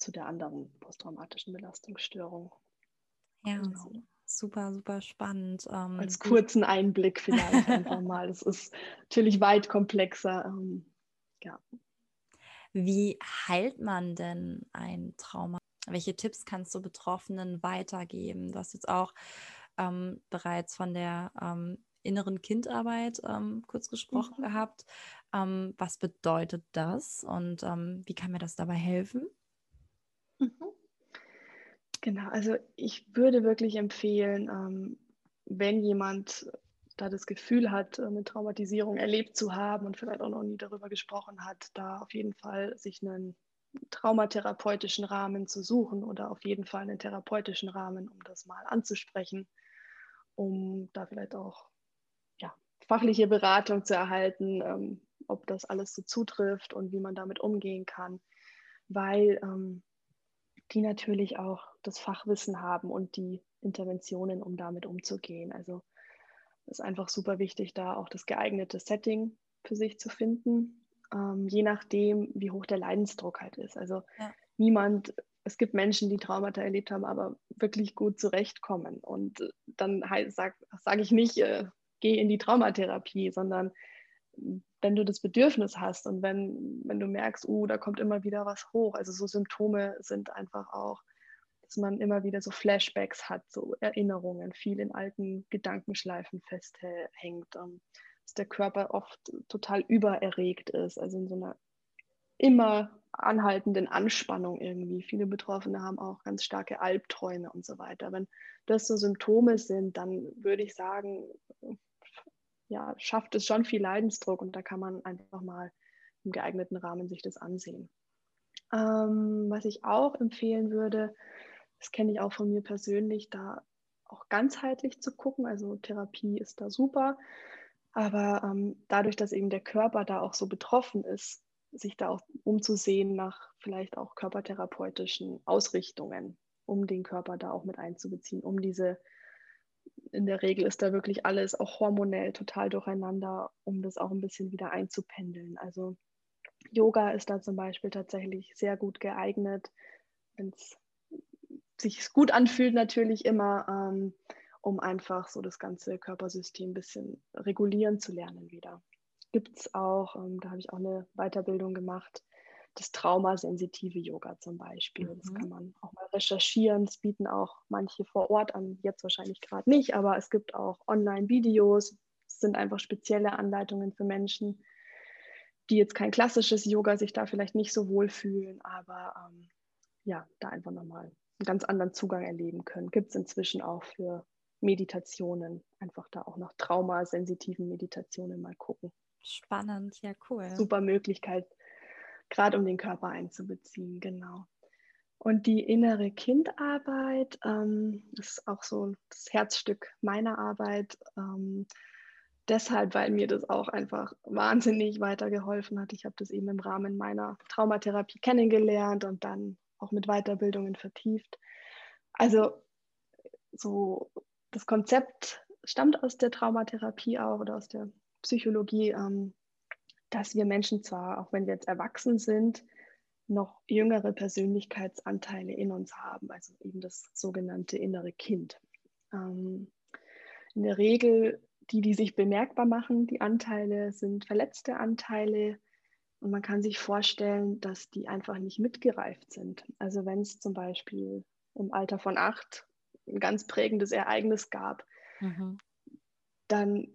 zu der anderen posttraumatischen Belastungsstörung. Ja, genau. super, super spannend. Ähm, Als kurzen Einblick vielleicht *laughs* einfach mal. Es ist natürlich weit komplexer. Ähm, ja. Wie heilt man denn ein Trauma? Welche Tipps kannst du Betroffenen weitergeben? Du hast jetzt auch ähm, bereits von der ähm, inneren Kindarbeit ähm, kurz gesprochen mhm. gehabt. Ähm, was bedeutet das und wie kann mir das dabei helfen? Mhm. Genau, also ich würde wirklich empfehlen, ähm, wenn jemand da das Gefühl hat, eine Traumatisierung erlebt zu haben und vielleicht auch noch nie darüber gesprochen hat, da auf jeden Fall sich einen traumatherapeutischen Rahmen zu suchen oder auf jeden Fall einen therapeutischen Rahmen, um das mal anzusprechen, um da vielleicht auch ja, fachliche Beratung zu erhalten, ähm, ob das alles so zutrifft und wie man damit umgehen kann, weil ähm, die natürlich auch das Fachwissen haben und die Interventionen, um damit umzugehen. Also es ist einfach super wichtig, da auch das geeignete Setting für sich zu finden, ähm, je nachdem, wie hoch der Leidensdruck halt ist. Also ja. niemand, es gibt Menschen, die Traumata erlebt haben, aber wirklich gut zurechtkommen. Und dann sage sag ich nicht, äh, geh in die Traumatherapie, sondern wenn du das Bedürfnis hast und wenn, wenn du merkst, uh, da kommt immer wieder was hoch, also so Symptome sind einfach auch, dass man immer wieder so Flashbacks hat, so Erinnerungen, viel in alten Gedankenschleifen festhängt, ähm, dass der Körper oft total übererregt ist, also in so einer immer anhaltenden Anspannung irgendwie. Viele Betroffene haben auch ganz starke Albträume und so weiter. Wenn das so Symptome sind, dann würde ich sagen, ja, schafft es schon viel Leidensdruck und da kann man einfach mal im geeigneten Rahmen sich das ansehen. Ähm, was ich auch empfehlen würde, das kenne ich auch von mir persönlich, da auch ganzheitlich zu gucken. Also Therapie ist da super, aber ähm, dadurch, dass eben der Körper da auch so betroffen ist, sich da auch umzusehen nach vielleicht auch körpertherapeutischen Ausrichtungen, um den Körper da auch mit einzubeziehen, um diese in der Regel ist da wirklich alles auch hormonell total durcheinander, um das auch ein bisschen wieder einzupendeln. Also Yoga ist da zum Beispiel tatsächlich sehr gut geeignet, wenn es sich gut anfühlt, natürlich immer, ähm, um einfach so das ganze Körpersystem ein bisschen regulieren zu lernen wieder. Gibt es auch, ähm, da habe ich auch eine Weiterbildung gemacht, das traumasensitive Yoga zum Beispiel. Mhm. Das kann man auch mal recherchieren. Das bieten auch manche vor Ort an, jetzt wahrscheinlich gerade nicht, aber es gibt auch Online-Videos. Es sind einfach spezielle Anleitungen für Menschen, die jetzt kein klassisches Yoga sich da vielleicht nicht so wohl fühlen, aber ähm, ja, da einfach nochmal einen ganz anderen Zugang erleben können. Gibt es inzwischen auch für Meditationen, einfach da auch nach traumasensitiven Meditationen mal gucken. Spannend, ja, cool. Super Möglichkeit, gerade um den Körper einzubeziehen, genau. Und die innere Kindarbeit ähm, ist auch so das Herzstück meiner Arbeit. Ähm, deshalb, weil mir das auch einfach wahnsinnig weitergeholfen hat. Ich habe das eben im Rahmen meiner Traumatherapie kennengelernt und dann auch mit Weiterbildungen vertieft. Also so das Konzept stammt aus der Traumatherapie auch oder aus der Psychologie, ähm, dass wir Menschen zwar, auch wenn wir jetzt erwachsen sind, noch jüngere Persönlichkeitsanteile in uns haben, also eben das sogenannte innere Kind. Ähm, in der Regel die, die sich bemerkbar machen, die Anteile sind verletzte Anteile und man kann sich vorstellen, dass die einfach nicht mitgereift sind. Also wenn es zum Beispiel im Alter von acht ein ganz prägendes Ereignis gab, mhm. dann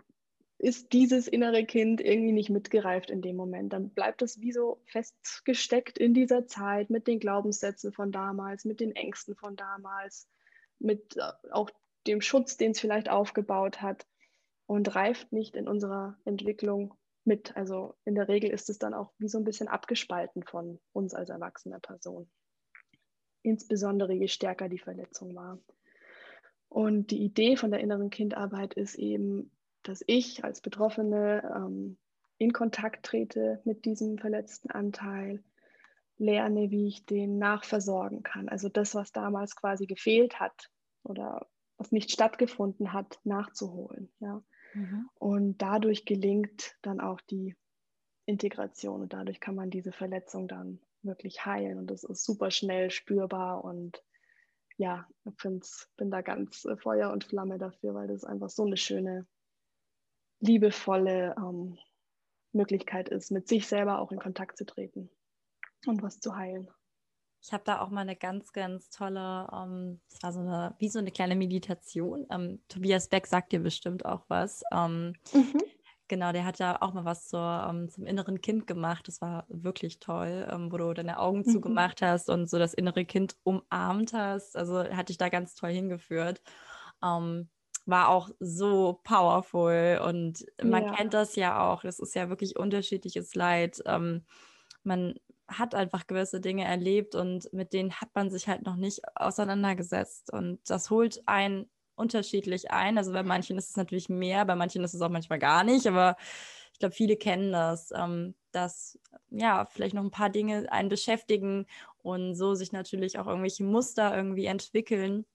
ist dieses innere Kind irgendwie nicht mitgereift in dem Moment. Dann bleibt es wie so festgesteckt in dieser Zeit mit den Glaubenssätzen von damals, mit den Ängsten von damals, mit äh, auch dem Schutz, den es vielleicht aufgebaut hat und reift nicht in unserer Entwicklung mit. Also in der Regel ist es dann auch wie so ein bisschen abgespalten von uns als erwachsener Person. Insbesondere je stärker die Verletzung war. Und die Idee von der inneren Kindarbeit ist eben, dass ich als Betroffene ähm, in Kontakt trete mit diesem verletzten Anteil, lerne, wie ich den nachversorgen kann. Also das, was damals quasi gefehlt hat oder was nicht stattgefunden hat, nachzuholen. Ja. Mhm. Und dadurch gelingt dann auch die Integration und dadurch kann man diese Verletzung dann wirklich heilen und das ist super schnell spürbar und ja, ich bin da ganz äh, Feuer und Flamme dafür, weil das einfach so eine schöne, liebevolle ähm, Möglichkeit ist, mit sich selber auch in Kontakt zu treten und was zu heilen. Ich habe da auch mal eine ganz, ganz tolle, ähm, das war so eine, wie so eine kleine Meditation. Ähm, Tobias Beck sagt dir bestimmt auch was. Ähm, mhm. Genau, der hat ja auch mal was zur, um, ähm, zum inneren Kind gemacht. Das war wirklich toll, um, ähm, wo du deine Augen mhm. zugemacht hast und so das innere Kind umarmt hast. Also hat dich da ganz toll hingeführt. Um, ähm, war auch so powerful und man ja. kennt das ja auch. Das ist ja wirklich unterschiedliches Leid. man hat einfach gewisse Dinge erlebt und mit denen hat man sich halt noch nicht auseinandergesetzt. Und das holt einen unterschiedlich ein. Also bei manchen ist es natürlich mehr, bei manchen ist es auch manchmal gar nicht, aber ich glaube, viele kennen das, ähm, dass ja, vielleicht noch ein paar Dinge einen beschäftigen und so sich natürlich auch irgendwelche Muster irgendwie entwickeln.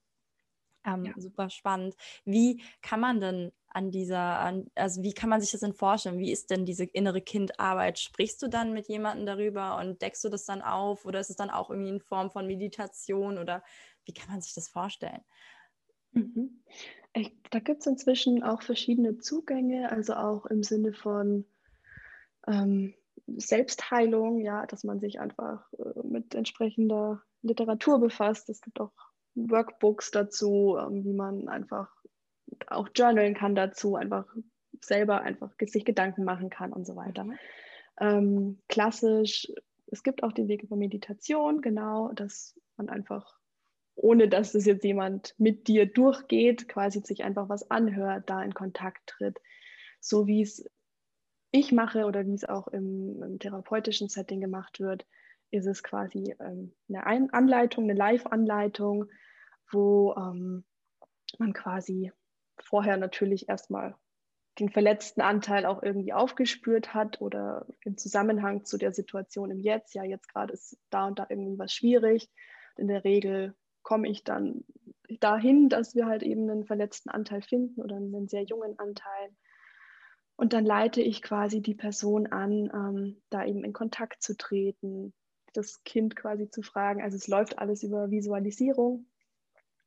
Ähm, ja. Super spannend. Wie kann man denn an dieser, an, also wie kann man sich das denn vorstellen? Wie ist denn diese innere Kindarbeit? Sprichst du dann mit jemandem darüber und deckst du das dann auf oder ist es dann auch irgendwie in Form von Meditation oder wie kann man sich das vorstellen? Mhm. Ich, da gibt es inzwischen auch verschiedene Zugänge, also auch im Sinne von ähm, Selbstheilung, ja, dass man sich einfach äh, mit entsprechender Literatur befasst. Es gibt auch Workbooks dazu, ähm, wie man einfach auch journalen kann dazu, einfach selber einfach sich Gedanken machen kann und so weiter. Mhm. Ähm, klassisch, es gibt auch den Weg über Meditation, genau, dass man einfach, ohne dass es jetzt jemand mit dir durchgeht, quasi sich einfach was anhört, da in Kontakt tritt. So wie es ich mache oder wie es auch im, im therapeutischen Setting gemacht wird, ist es quasi ähm, eine Ein Anleitung, eine Live-Anleitung, wo ähm, man quasi vorher natürlich erstmal den verletzten Anteil auch irgendwie aufgespürt hat oder im Zusammenhang zu der Situation im Jetzt, ja, jetzt gerade ist da und da irgendwie was schwierig. In der Regel komme ich dann dahin, dass wir halt eben einen verletzten Anteil finden oder einen sehr jungen Anteil. Und dann leite ich quasi die Person an, ähm, da eben in Kontakt zu treten, das Kind quasi zu fragen. Also es läuft alles über Visualisierung,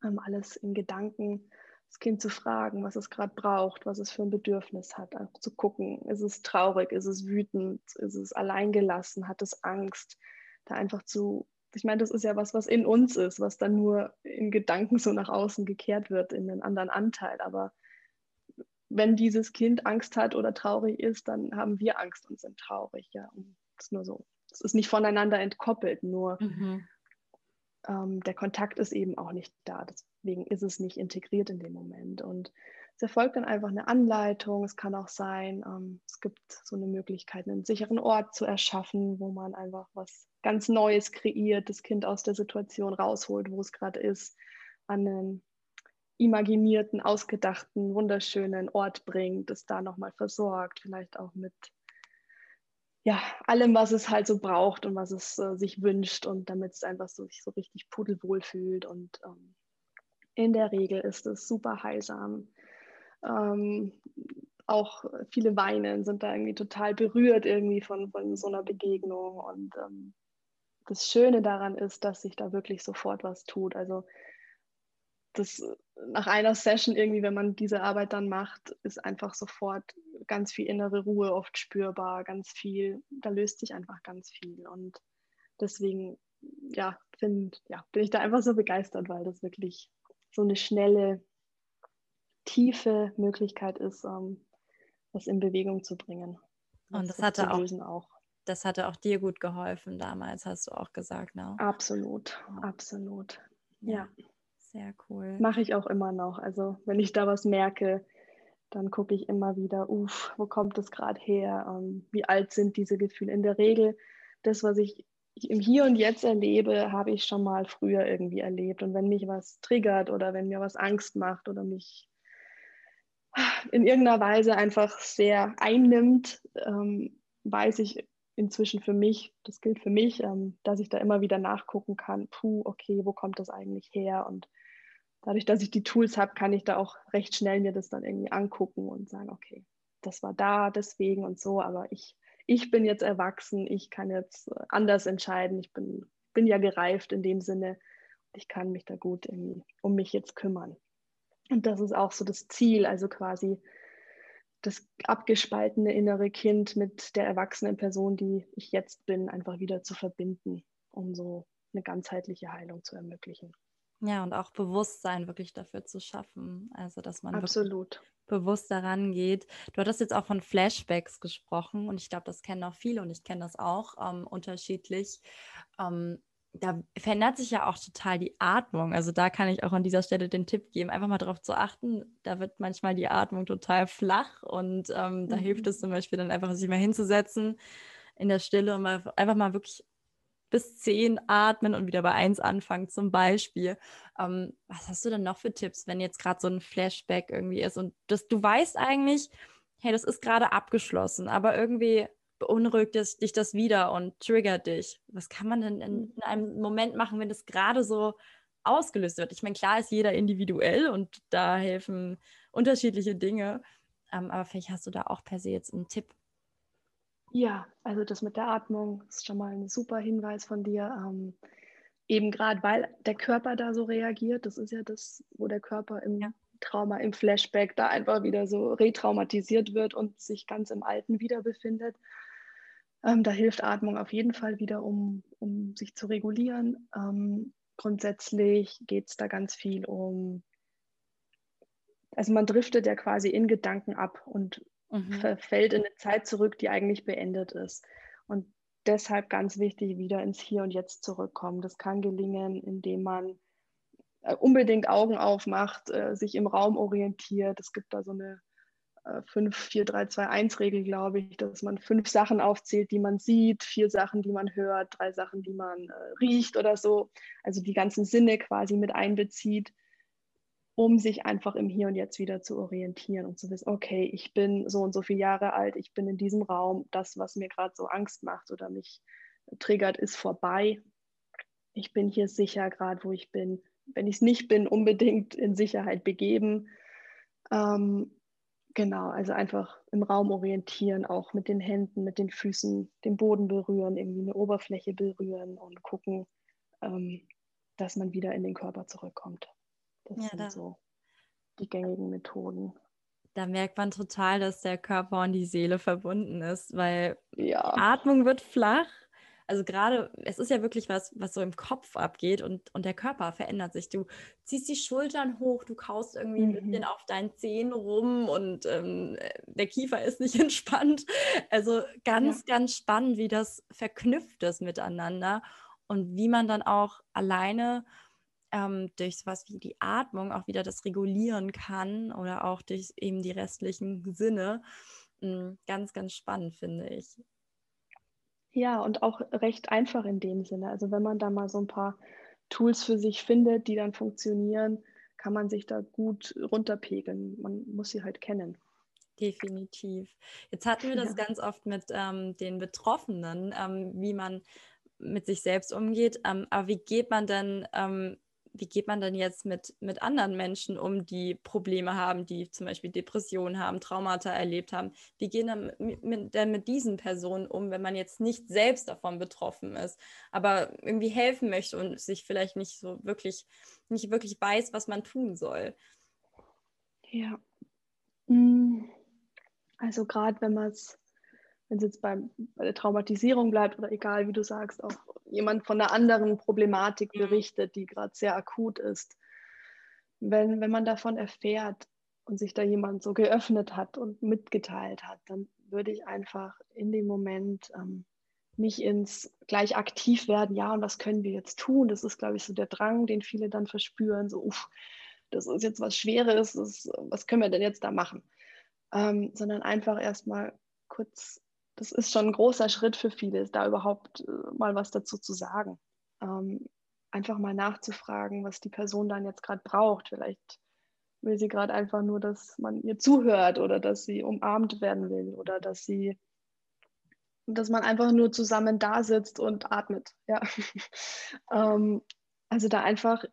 ähm, alles in Gedanken das Kind zu fragen, was es gerade braucht, was es für ein Bedürfnis hat, einfach zu gucken, ist es traurig, ist es wütend, ist es alleingelassen, hat es Angst, da einfach zu, ich meine, das ist ja was, was in uns ist, was dann nur in Gedanken so nach außen gekehrt wird in einen anderen Anteil, aber wenn dieses Kind Angst hat oder traurig ist, dann haben wir Angst und sind traurig, ja, das ist nur so. Es ist nicht voneinander entkoppelt, nur mhm. ähm, der Kontakt ist eben auch nicht da. Deswegen ist es nicht integriert in dem Moment. Und es erfolgt dann einfach eine Anleitung. Es kann auch sein, ähm, es gibt so eine Möglichkeit, einen sicheren Ort zu erschaffen, wo man einfach was ganz Neues kreiert, das Kind aus der Situation rausholt, wo es gerade ist, an einen imaginierten, ausgedachten, wunderschönen Ort bringt, es da nochmal versorgt, vielleicht auch mit ja, allem, was es halt so braucht und was es äh, sich wünscht und damit es einfach so, sich so richtig pudelwohl fühlt. Und ähm, in der Regel ist es super heilsam. Ähm, auch viele weinen, sind da irgendwie total berührt irgendwie von, von so einer Begegnung. Und ähm, das Schöne daran ist, dass sich da wirklich sofort was tut. Also das nach einer Session irgendwie, wenn man diese Arbeit dann macht, ist einfach sofort ganz viel innere Ruhe oft spürbar, ganz viel, da löst sich einfach ganz viel. Und deswegen, ja, find, ja, bin ich da einfach so begeistert, weil das wirklich so eine schnelle, tiefe Möglichkeit ist, um, das in Bewegung zu bringen. Und das, das hatte auch, auch, das hatte auch dir gut geholfen damals, hast du auch gesagt, ne? Absolut, absolut. ja. ja. Sehr cool. Mache ich auch immer noch. Also wenn ich da was merke, dann gucke ich immer wieder, uff, wo kommt das gerade her? Ähm, wie alt sind diese Gefühle? In der Regel, das, was ich im Hier und Jetzt erlebe, habe ich schon mal früher irgendwie erlebt. Und wenn mich was triggert oder wenn mir was Angst macht oder mich in irgendeiner Weise einfach sehr einnimmt, ähm, weiß ich inzwischen für mich, das gilt für mich, ähm, dass ich da immer wieder nachgucken kann, puh, okay, wo kommt das eigentlich her? Und dadurch, dass ich die Tools habe, kann ich da auch recht schnell mir das dann irgendwie angucken und sagen, okay, das war da, deswegen und so, aber ich, ich bin jetzt erwachsen, ich kann jetzt äh, anders entscheiden, ich bin, bin ja gereift in dem Sinne, ich kann mich da gut irgendwie um mich jetzt kümmern. Und das ist auch so das Ziel, also quasi das abgespaltene innere Kind mit der erwachsenen Person, die ich jetzt bin, einfach wieder zu verbinden, um so eine ganzheitliche Heilung zu ermöglichen. Ja, und auch Bewusstsein wirklich dafür zu schaffen. Also, dass man Absolut. bewusst daran geht. Du hattest jetzt auch von Flashbacks gesprochen und ich glaube, das kennen auch viele und ich kenne das auch ähm, unterschiedlich. Ähm, da verändert sich ja auch total die Atmung. Also da kann ich auch an dieser Stelle den Tipp geben, einfach mal darauf zu achten. Da wird manchmal die Atmung total flach und ähm, da mhm. hilft es zum Beispiel dann einfach, sich mal hinzusetzen in der Stille und mal, einfach mal wirklich bis zehn atmen und wieder bei eins anfangen zum Beispiel. Ähm, was hast du denn noch für Tipps, wenn jetzt gerade so ein Flashback irgendwie ist und das, du weißt eigentlich, hey, das ist gerade abgeschlossen, aber irgendwie beunruhigt es, dich das wieder und triggert dich. Was kann man denn in, in einem Moment machen, wenn das gerade so ausgelöst wird? Ich meine, klar ist jeder individuell und da helfen unterschiedliche Dinge. Ähm, aber vielleicht hast du da auch per se jetzt einen Tipp. Ja, also das mit der Atmung ist schon mal ein super Hinweis von dir. Ähm, eben gerade, weil der Körper da so reagiert. Das ist ja das, wo der Körper im ja. Trauma, im Flashback da einfach wieder so retraumatisiert wird und sich ganz im Alten wieder befindet. Ähm, da hilft Atmung auf jeden Fall wieder, um, um sich zu regulieren. Ähm, grundsätzlich geht es da ganz viel um, also man driftet ja quasi in Gedanken ab und mhm. verfällt in eine Zeit zurück, die eigentlich beendet ist. Und deshalb ganz wichtig, wieder ins Hier und Jetzt zurückkommen. Das kann gelingen, indem man äh, unbedingt Augen aufmacht, äh, sich im Raum orientiert. Es gibt da so eine 5, 4, 3, 2, 1 Regel, glaube ich, dass man fünf Sachen aufzählt, die man sieht, vier Sachen, die man hört, drei Sachen, die man äh, riecht oder so. Also die ganzen Sinne quasi mit einbezieht um sich einfach im Hier und Jetzt wieder zu orientieren und zu wissen, okay, ich bin so und so viele Jahre alt, ich bin in diesem Raum, das, was mir gerade so Angst macht oder mich triggert, ist vorbei. Ich bin hier sicher gerade, wo ich bin. Wenn ich es nicht bin, unbedingt in Sicherheit begeben. Ähm, genau, also einfach im Raum orientieren, auch mit den Händen, mit den Füßen, den Boden berühren, irgendwie eine Oberfläche berühren und gucken, ähm, dass man wieder in den Körper zurückkommt. Das ja, sind da, so die gängigen Methoden. Da merkt man total, dass der Körper und die Seele verbunden ist, weil ja. Atmung wird flach. Also gerade, es ist ja wirklich was, was so im Kopf abgeht und, und der Körper verändert sich. Du ziehst die Schultern hoch, du kaust irgendwie mhm. ein bisschen auf deinen Zehen rum und ähm, der Kiefer ist nicht *laughs* entspannt. Also ganz, ja. ganz spannend, wie das verknüpft ist miteinander und wie man dann auch alleine ähm, durch sowas wie die Atmung auch wieder das regulieren kann oder auch durch eben die restlichen Sinne. Mhm, ganz, ganz spannend, finde ich. Ja, und auch recht einfach in dem Sinne. Also wenn man da mal so ein paar Tools für sich findet, die dann funktionieren, kann man sich da gut runterpegeln. Man muss sie halt kennen. Definitiv. Jetzt hatten wir *laughs* das ja. ganz oft mit ähm, den Betroffenen, ähm, wie man mit sich selbst umgeht. Ähm, aber wie geht man denn ähm, wie geht man denn jetzt mit, mit anderen Menschen um, die Probleme haben, die zum Beispiel Depressionen haben, Traumata erlebt haben? Wie gehen dann mit, denn mit diesen Personen um, wenn man jetzt nicht selbst davon betroffen ist, aber irgendwie helfen möchte und sich vielleicht nicht so wirklich, nicht wirklich weiß, was man tun soll? Ja. Hm. Also gerade wenn man es wenn es jetzt beim, bei der Traumatisierung bleibt oder egal, wie du sagst, auch jemand von einer anderen Problematik mhm. berichtet, die gerade sehr akut ist. Wenn, wenn man davon erfährt und sich da jemand so geöffnet hat und mitgeteilt hat, dann würde ich einfach in dem Moment ähm, nicht ins gleich aktiv werden, ja, und was können wir jetzt tun? Das ist, glaube ich, so der Drang, den viele dann verspüren, so, uff, das ist jetzt was Schweres, das, was können wir denn jetzt da machen? Ähm, sondern einfach erstmal kurz das ist schon ein großer Schritt für viele, da überhaupt äh, mal was dazu zu sagen. Ähm, einfach mal nachzufragen, was die Person dann jetzt gerade braucht. Vielleicht will sie gerade einfach nur, dass man ihr zuhört oder dass sie umarmt werden will oder dass sie, dass man einfach nur zusammen da sitzt und atmet. Ja. *laughs* ähm, also da einfach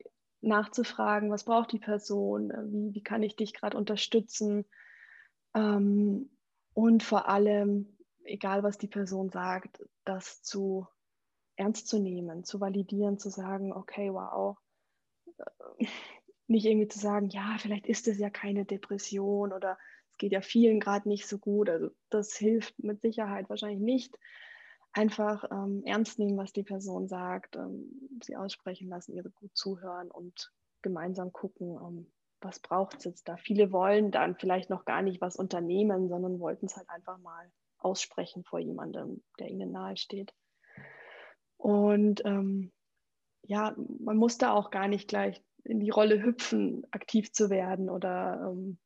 nachzufragen, was braucht die Person, wie, wie kann ich dich gerade unterstützen ähm, und vor allem egal was die Person sagt, das zu ernst zu nehmen, zu validieren, zu sagen, okay, wow, nicht irgendwie zu sagen, ja, vielleicht ist es ja keine Depression oder es geht ja vielen gerade nicht so gut. Also das hilft mit Sicherheit wahrscheinlich nicht. Einfach ähm, ernst nehmen, was die Person sagt, ähm, sie aussprechen lassen, ihre gut zuhören und gemeinsam gucken, ähm, was braucht es jetzt da. Viele wollen dann vielleicht noch gar nicht was unternehmen, sondern wollten es halt einfach mal aussprechen vor jemandem, der ihnen nahe steht. Und ähm, ja, man muss da auch gar nicht gleich in die Rolle hüpfen, aktiv zu werden oder ähm,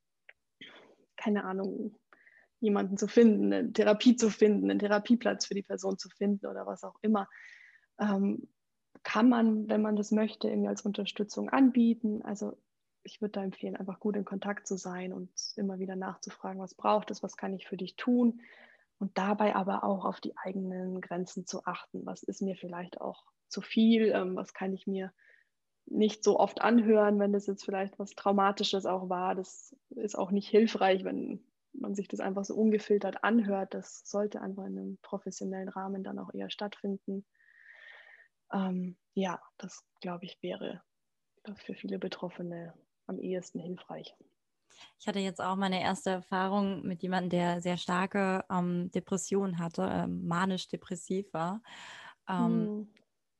keine Ahnung, jemanden zu finden, eine Therapie zu finden, einen Therapieplatz für die Person zu finden oder was auch immer. Ähm, kann man, wenn man das möchte, irgendwie als Unterstützung anbieten. Also ich würde da empfehlen, einfach gut in Kontakt zu sein und immer wieder nachzufragen, was braucht es, was kann ich für dich tun und dabei aber auch auf die eigenen Grenzen zu achten. Was ist mir vielleicht auch zu viel? Ähm, was kann ich mir nicht so oft anhören, wenn das jetzt vielleicht was Traumatisches auch war? Das ist auch nicht hilfreich, wenn man sich das einfach so ungefiltert anhört. Das sollte einfach in einem professionellen Rahmen dann auch eher stattfinden. Ähm, ja, das glaube ich wäre für viele Betroffene am ehesten hilfreich. Ich hatte jetzt auch meine erste Erfahrung mit jemandem, der sehr starke ähm, Depressionen hatte, ähm, manisch-depressiv war, ähm, hm.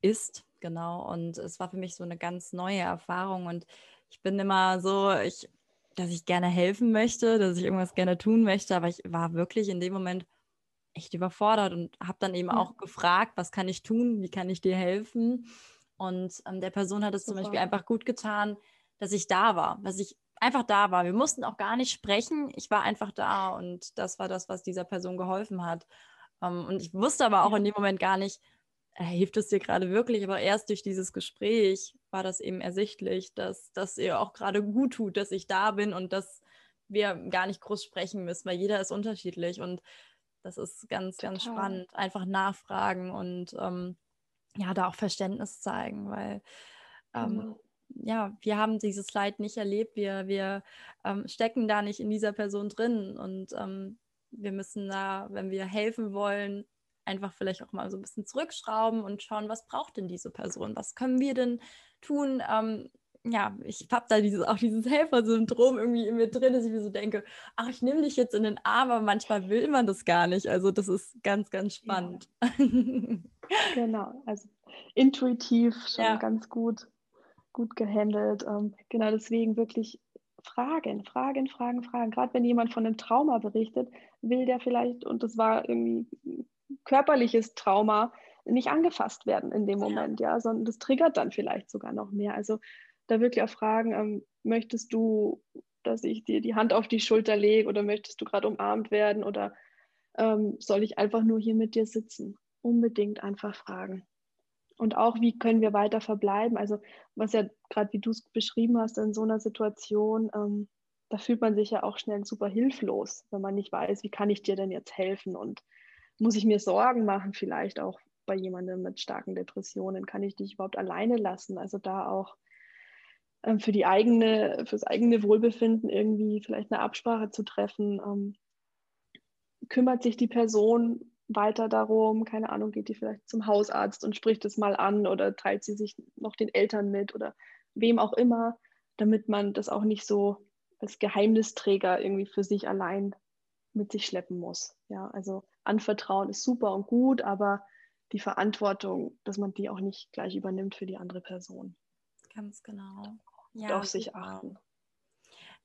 ist, genau. Und es war für mich so eine ganz neue Erfahrung. Und ich bin immer so, ich, dass ich gerne helfen möchte, dass ich irgendwas gerne tun möchte, aber ich war wirklich in dem Moment echt überfordert und habe dann eben ja. auch gefragt, was kann ich tun, wie kann ich dir helfen? Und ähm, der Person hat es Super. zum Beispiel einfach gut getan, dass ich da war, dass ich einfach da war. Wir mussten auch gar nicht sprechen. Ich war einfach da und das war das, was dieser Person geholfen hat. Ähm, und ich wusste aber auch in dem Moment gar nicht, äh, hilft es dir gerade wirklich, aber erst durch dieses Gespräch war das eben ersichtlich, dass das ihr auch gerade gut tut, dass ich da bin und dass wir gar nicht groß sprechen müssen, weil jeder ist unterschiedlich und das ist ganz, Total. ganz spannend. Einfach nachfragen und ähm, ja, da auch Verständnis zeigen, weil ähm, genau ja, wir haben dieses Leid nicht erlebt, wir, wir ähm, stecken da nicht in dieser Person drin und ähm, wir müssen da, wenn wir helfen wollen, einfach vielleicht auch mal so ein bisschen zurückschrauben und schauen, was braucht denn diese Person, was können wir denn tun. Ähm, ja, ich habe da dieses, auch dieses Helfersyndrom irgendwie in mir drin, dass ich mir so denke, ach, ich nehme dich jetzt in den Arm, aber manchmal will man das gar nicht. Also das ist ganz, ganz spannend. Ja. *laughs* genau, also intuitiv schon ja. ganz gut gut gehandelt. Ähm, genau deswegen wirklich Fragen, Fragen, Fragen, Fragen. Gerade wenn jemand von einem Trauma berichtet, will der vielleicht, und das war irgendwie körperliches Trauma, nicht angefasst werden in dem Moment, ja, sondern das triggert dann vielleicht sogar noch mehr. Also da wirklich auch fragen, ähm, möchtest du, dass ich dir die Hand auf die Schulter lege oder möchtest du gerade umarmt werden oder ähm, soll ich einfach nur hier mit dir sitzen? Unbedingt einfach fragen. Und auch, wie können wir weiter verbleiben? Also, was ja gerade wie du es beschrieben hast, in so einer Situation, ähm, da fühlt man sich ja auch schnell super hilflos, wenn man nicht weiß, wie kann ich dir denn jetzt helfen und muss ich mir Sorgen machen, vielleicht auch bei jemandem mit starken Depressionen, kann ich dich überhaupt alleine lassen? Also da auch ähm, für die eigene, fürs eigene Wohlbefinden irgendwie vielleicht eine Absprache zu treffen. Ähm, kümmert sich die Person weiter darum, keine Ahnung, geht die vielleicht zum Hausarzt und spricht es mal an oder teilt sie sich noch den Eltern mit oder wem auch immer, damit man das auch nicht so als Geheimnisträger irgendwie für sich allein mit sich schleppen muss. Ja, also Anvertrauen ist super und gut, aber die Verantwortung, dass man die auch nicht gleich übernimmt für die andere Person. Ganz genau. Ja, auf sich achten.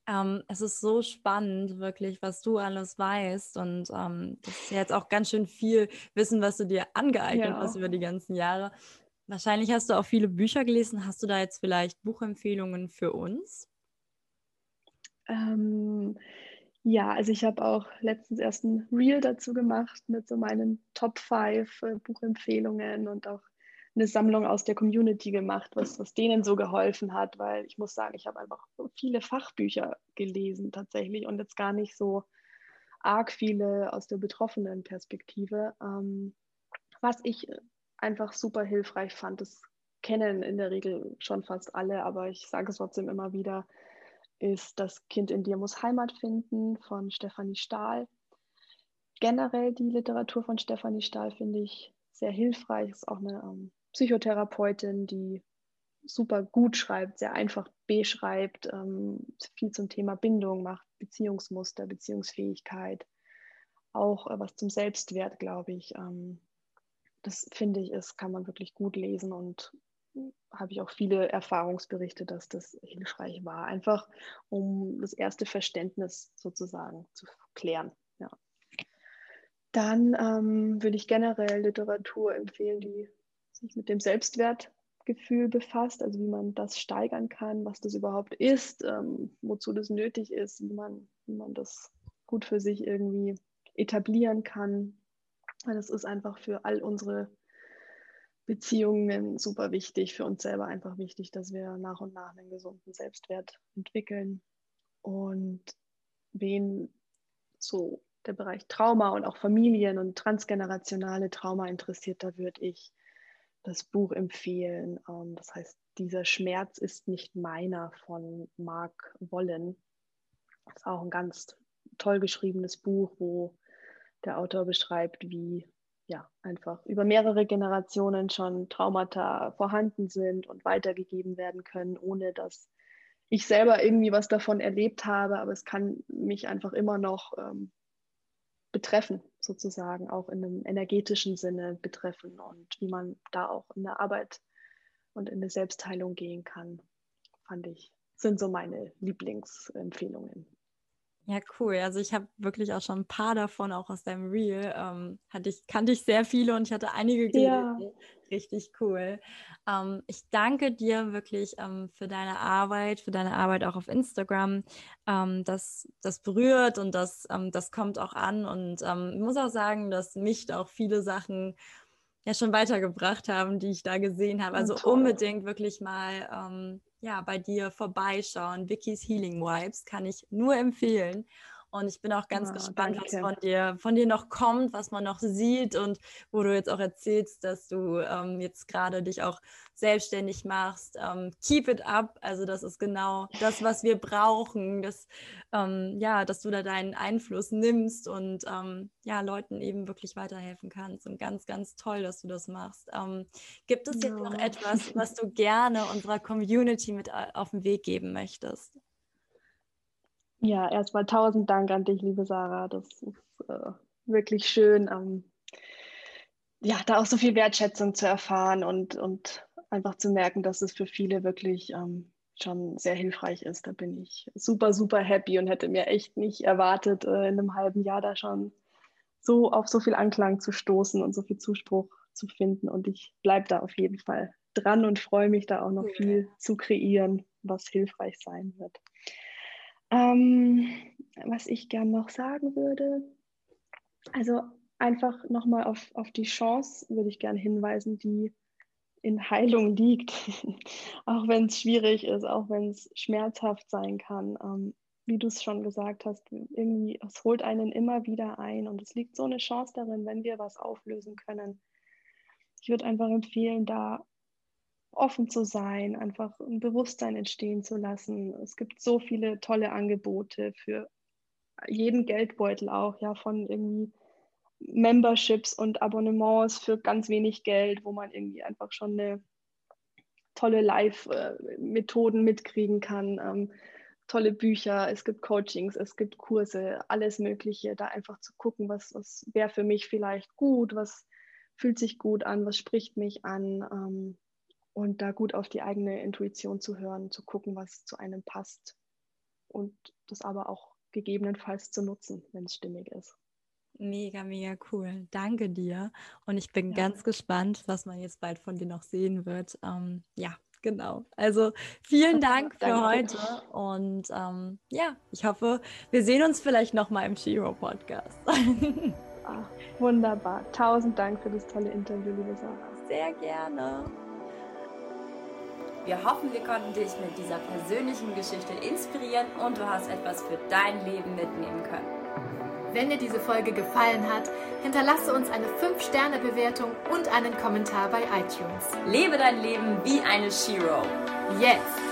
Ähm, es ist so spannend, wirklich, was du alles weißt. Und ähm, das ist jetzt auch ganz schön viel Wissen, was du dir angeeignet ja. hast über die ganzen Jahre. Wahrscheinlich hast du auch viele Bücher gelesen. Hast du da jetzt vielleicht Buchempfehlungen für uns? Ähm, ja, also ich habe auch letztens erst ein Reel dazu gemacht mit so meinen Top 5 äh, Buchempfehlungen und auch eine Sammlung aus der Community gemacht, was, was denen so geholfen hat, weil ich muss sagen, ich habe einfach viele Fachbücher gelesen tatsächlich und jetzt gar nicht so arg viele aus der betroffenen Perspektive. Ähm, was ich einfach super hilfreich fand, das kennen in der Regel schon fast alle, aber ich sage es trotzdem immer wieder, ist Das Kind in dir muss Heimat finden von Stefanie Stahl. Generell die Literatur von Stefanie Stahl finde ich sehr hilfreich. Ist auch eine ähm, Psychotherapeutin, die super gut schreibt, sehr einfach beschreibt, ähm, viel zum Thema Bindung macht, Beziehungsmuster, Beziehungsfähigkeit, auch äh, was zum Selbstwert, glaube ich. Ähm, das finde ich, ist, kann man wirklich gut lesen und habe ich auch viele Erfahrungsberichte, dass das hilfreich war, einfach um das erste Verständnis sozusagen zu klären. Ja. Dann ähm, würde ich generell Literatur empfehlen, die sich mit dem Selbstwertgefühl befasst, also wie man das steigern kann, was das überhaupt ist, ähm, wozu das nötig ist, wie man, wie man das gut für sich irgendwie etablieren kann. Weil das ist einfach für all unsere Beziehungen super wichtig, für uns selber einfach wichtig, dass wir nach und nach einen gesunden Selbstwert entwickeln. Und wen so der Bereich Trauma und auch Familien und transgenerationale Trauma interessiert, da würde ich das Buch empfehlen. Ähm, das heißt, dieser Schmerz ist nicht meiner von Mark Wollen. Das ist auch ein ganz toll geschriebenes Buch, wo der Autor beschreibt, wie ja einfach über mehrere Generationen schon Traumata vorhanden sind und weitergegeben werden können, ohne dass ich selber irgendwie was davon erlebt habe. Aber es kann mich einfach immer noch ähm, betreffen, sozusagen, auch in einem energetischen Sinne betreffen und wie man da auch in der Arbeit und in der Selbstheilung gehen kann, fand ich, sind so meine Lieblingsempfehlungen. Ja, cool. Also ich habe wirklich auch schon ein paar davon, auch aus deinem Reel. Ähm, hatte ich, kannte ich sehr viele und ich hatte einige gelesen. Ja. Richtig cool. Ähm, ich danke dir wirklich ähm, für deine Arbeit, für deine Arbeit auch auf Instagram. Ähm, das, das berührt und das, ähm, das kommt auch an. Und ähm, ich muss auch sagen, dass mich auch viele Sachen ja schon weitergebracht haben, die ich da gesehen habe. Also Toll. unbedingt wirklich mal ja, bei dir vorbeischauen. Vicky's Healing Vibes kann ich nur empfehlen. Und ich bin auch ganz oh, gespannt, danke. was von dir, von dir noch kommt, was man noch sieht und wo du jetzt auch erzählst, dass du ähm, jetzt gerade dich auch selbstständig machst. Ähm, keep it up. Also das ist genau das, was wir brauchen, dass, ähm, ja, dass du da deinen Einfluss nimmst und ähm, ja, Leuten eben wirklich weiterhelfen kannst. Und ganz, ganz toll, dass du das machst. Ähm, gibt es jetzt ja. noch etwas, was du gerne unserer Community mit äh, auf den Weg geben möchtest? Ja, erstmal tausend Dank an dich, liebe Sarah. Das ist äh, wirklich schön, ähm, ja, da auch so viel Wertschätzung zu erfahren und, und einfach zu merken, dass es für viele wirklich ähm, schon sehr hilfreich ist. Da bin ich super, super happy und hätte mir echt nicht erwartet, äh, in einem halben Jahr da schon so auf so viel Anklang zu stoßen und so viel Zuspruch zu finden. Und ich bleibe da auf jeden Fall dran und freue mich da auch noch ja. viel zu kreieren, was hilfreich sein wird. Ähm, was ich gern noch sagen würde, also einfach nochmal auf, auf die Chance würde ich gerne hinweisen, die in Heilung liegt, *laughs* auch wenn es schwierig ist, auch wenn es schmerzhaft sein kann. Ähm, wie du es schon gesagt hast, irgendwie, es holt einen immer wieder ein und es liegt so eine Chance darin, wenn wir was auflösen können. Ich würde einfach empfehlen, da offen zu sein, einfach ein Bewusstsein entstehen zu lassen. Es gibt so viele tolle Angebote für jeden Geldbeutel auch, ja, von irgendwie Memberships und Abonnements für ganz wenig Geld, wo man irgendwie einfach schon eine tolle Live-Methoden mitkriegen kann, ähm, tolle Bücher, es gibt Coachings, es gibt Kurse, alles Mögliche, da einfach zu gucken, was, was wäre für mich vielleicht gut, was fühlt sich gut an, was spricht mich an ähm, und da gut auf die eigene Intuition zu hören, zu gucken, was zu einem passt und das aber auch gegebenenfalls zu nutzen, wenn es stimmig ist. Mega, mega cool. Danke dir. Und ich bin ja. ganz gespannt, was man jetzt bald von dir noch sehen wird. Ähm, ja, genau. Also vielen *laughs* Dank für heute. Und ähm, ja, ich hoffe, wir sehen uns vielleicht nochmal im Shiro Podcast. *laughs* Ach, wunderbar. Tausend Dank für das tolle Interview, liebe Sarah. Sehr gerne. Wir hoffen, wir konnten dich mit dieser persönlichen Geschichte inspirieren und du hast etwas für dein Leben mitnehmen können. Wenn dir diese Folge gefallen hat, hinterlasse uns eine 5-Sterne-Bewertung und einen Kommentar bei iTunes. Lebe dein Leben wie eine Shiro. Jetzt!